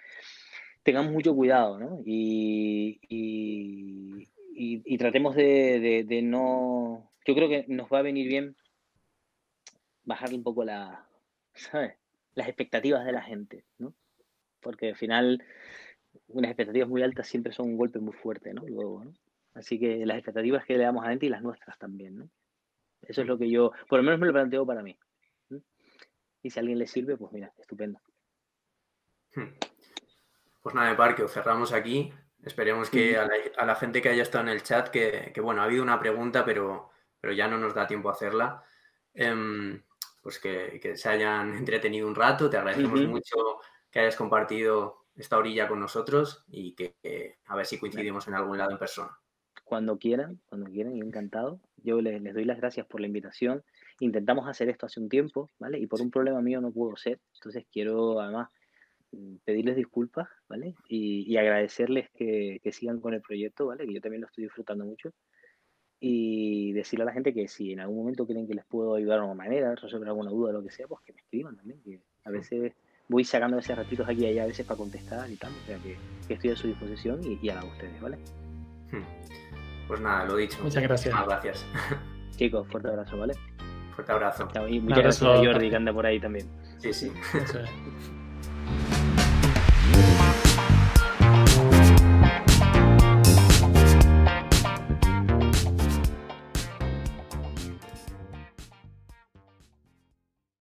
Speaker 3: tengamos mucho cuidado, ¿no? Y, y, tratemos de, no... Yo creo que nos va a venir bien bajar un poco la, ¿sabes? las expectativas de la gente, ¿no? Porque al final unas expectativas muy altas siempre son un golpe muy fuerte, ¿no? ¿no? Así que las expectativas que le damos a gente y las nuestras también, ¿no? Eso es lo que yo, por lo menos me lo planteo para mí. Y si a alguien le sirve, pues mira, estupendo.
Speaker 4: Hmm. Pues nada, de Parque, cerramos aquí. Esperemos que a la, gente que haya estado en el chat, que, bueno, ha habido una pregunta, pero, pero ya no nos da tiempo a hacerla. Em, pues que, se hayan entretenido un rato. Te agradecemos mucho que hayas compartido esta orilla con nosotros y que, a ver si coincidimos en algún lado en persona.
Speaker 3: Cuando quieran, cuando quieran, encantado. Yo les, les doy las gracias por la invitación intentamos hacer esto hace un tiempo, ¿vale? Y por un problema mío no pudo ser. Entonces quiero además mm, pedirles disculpas, ¿vale? Y, agradecerles que, sigan con el proyecto, ¿vale? Que yo también lo estoy disfrutando mucho. Y decirle a la gente que si en algún momento creen que les puedo ayudar de alguna manera, resolver alguna duda, lo que sea, pues que me escriban también. Que a veces voy sacando esos ratitos aquí y allá a veces para contestar y tal. O sea que, estoy a su disposición y, y a la de ustedes, ¿vale?
Speaker 4: Hmm. Pues nada, lo dicho.
Speaker 5: Muchas gracias.
Speaker 4: Muchas gracias.
Speaker 3: Chicos, fuerte abrazo, ¿vale?
Speaker 4: Fuerte abrazo.
Speaker 3: Y muchas gracias a Jordi que anda por ahí también.
Speaker 4: Sí, sí.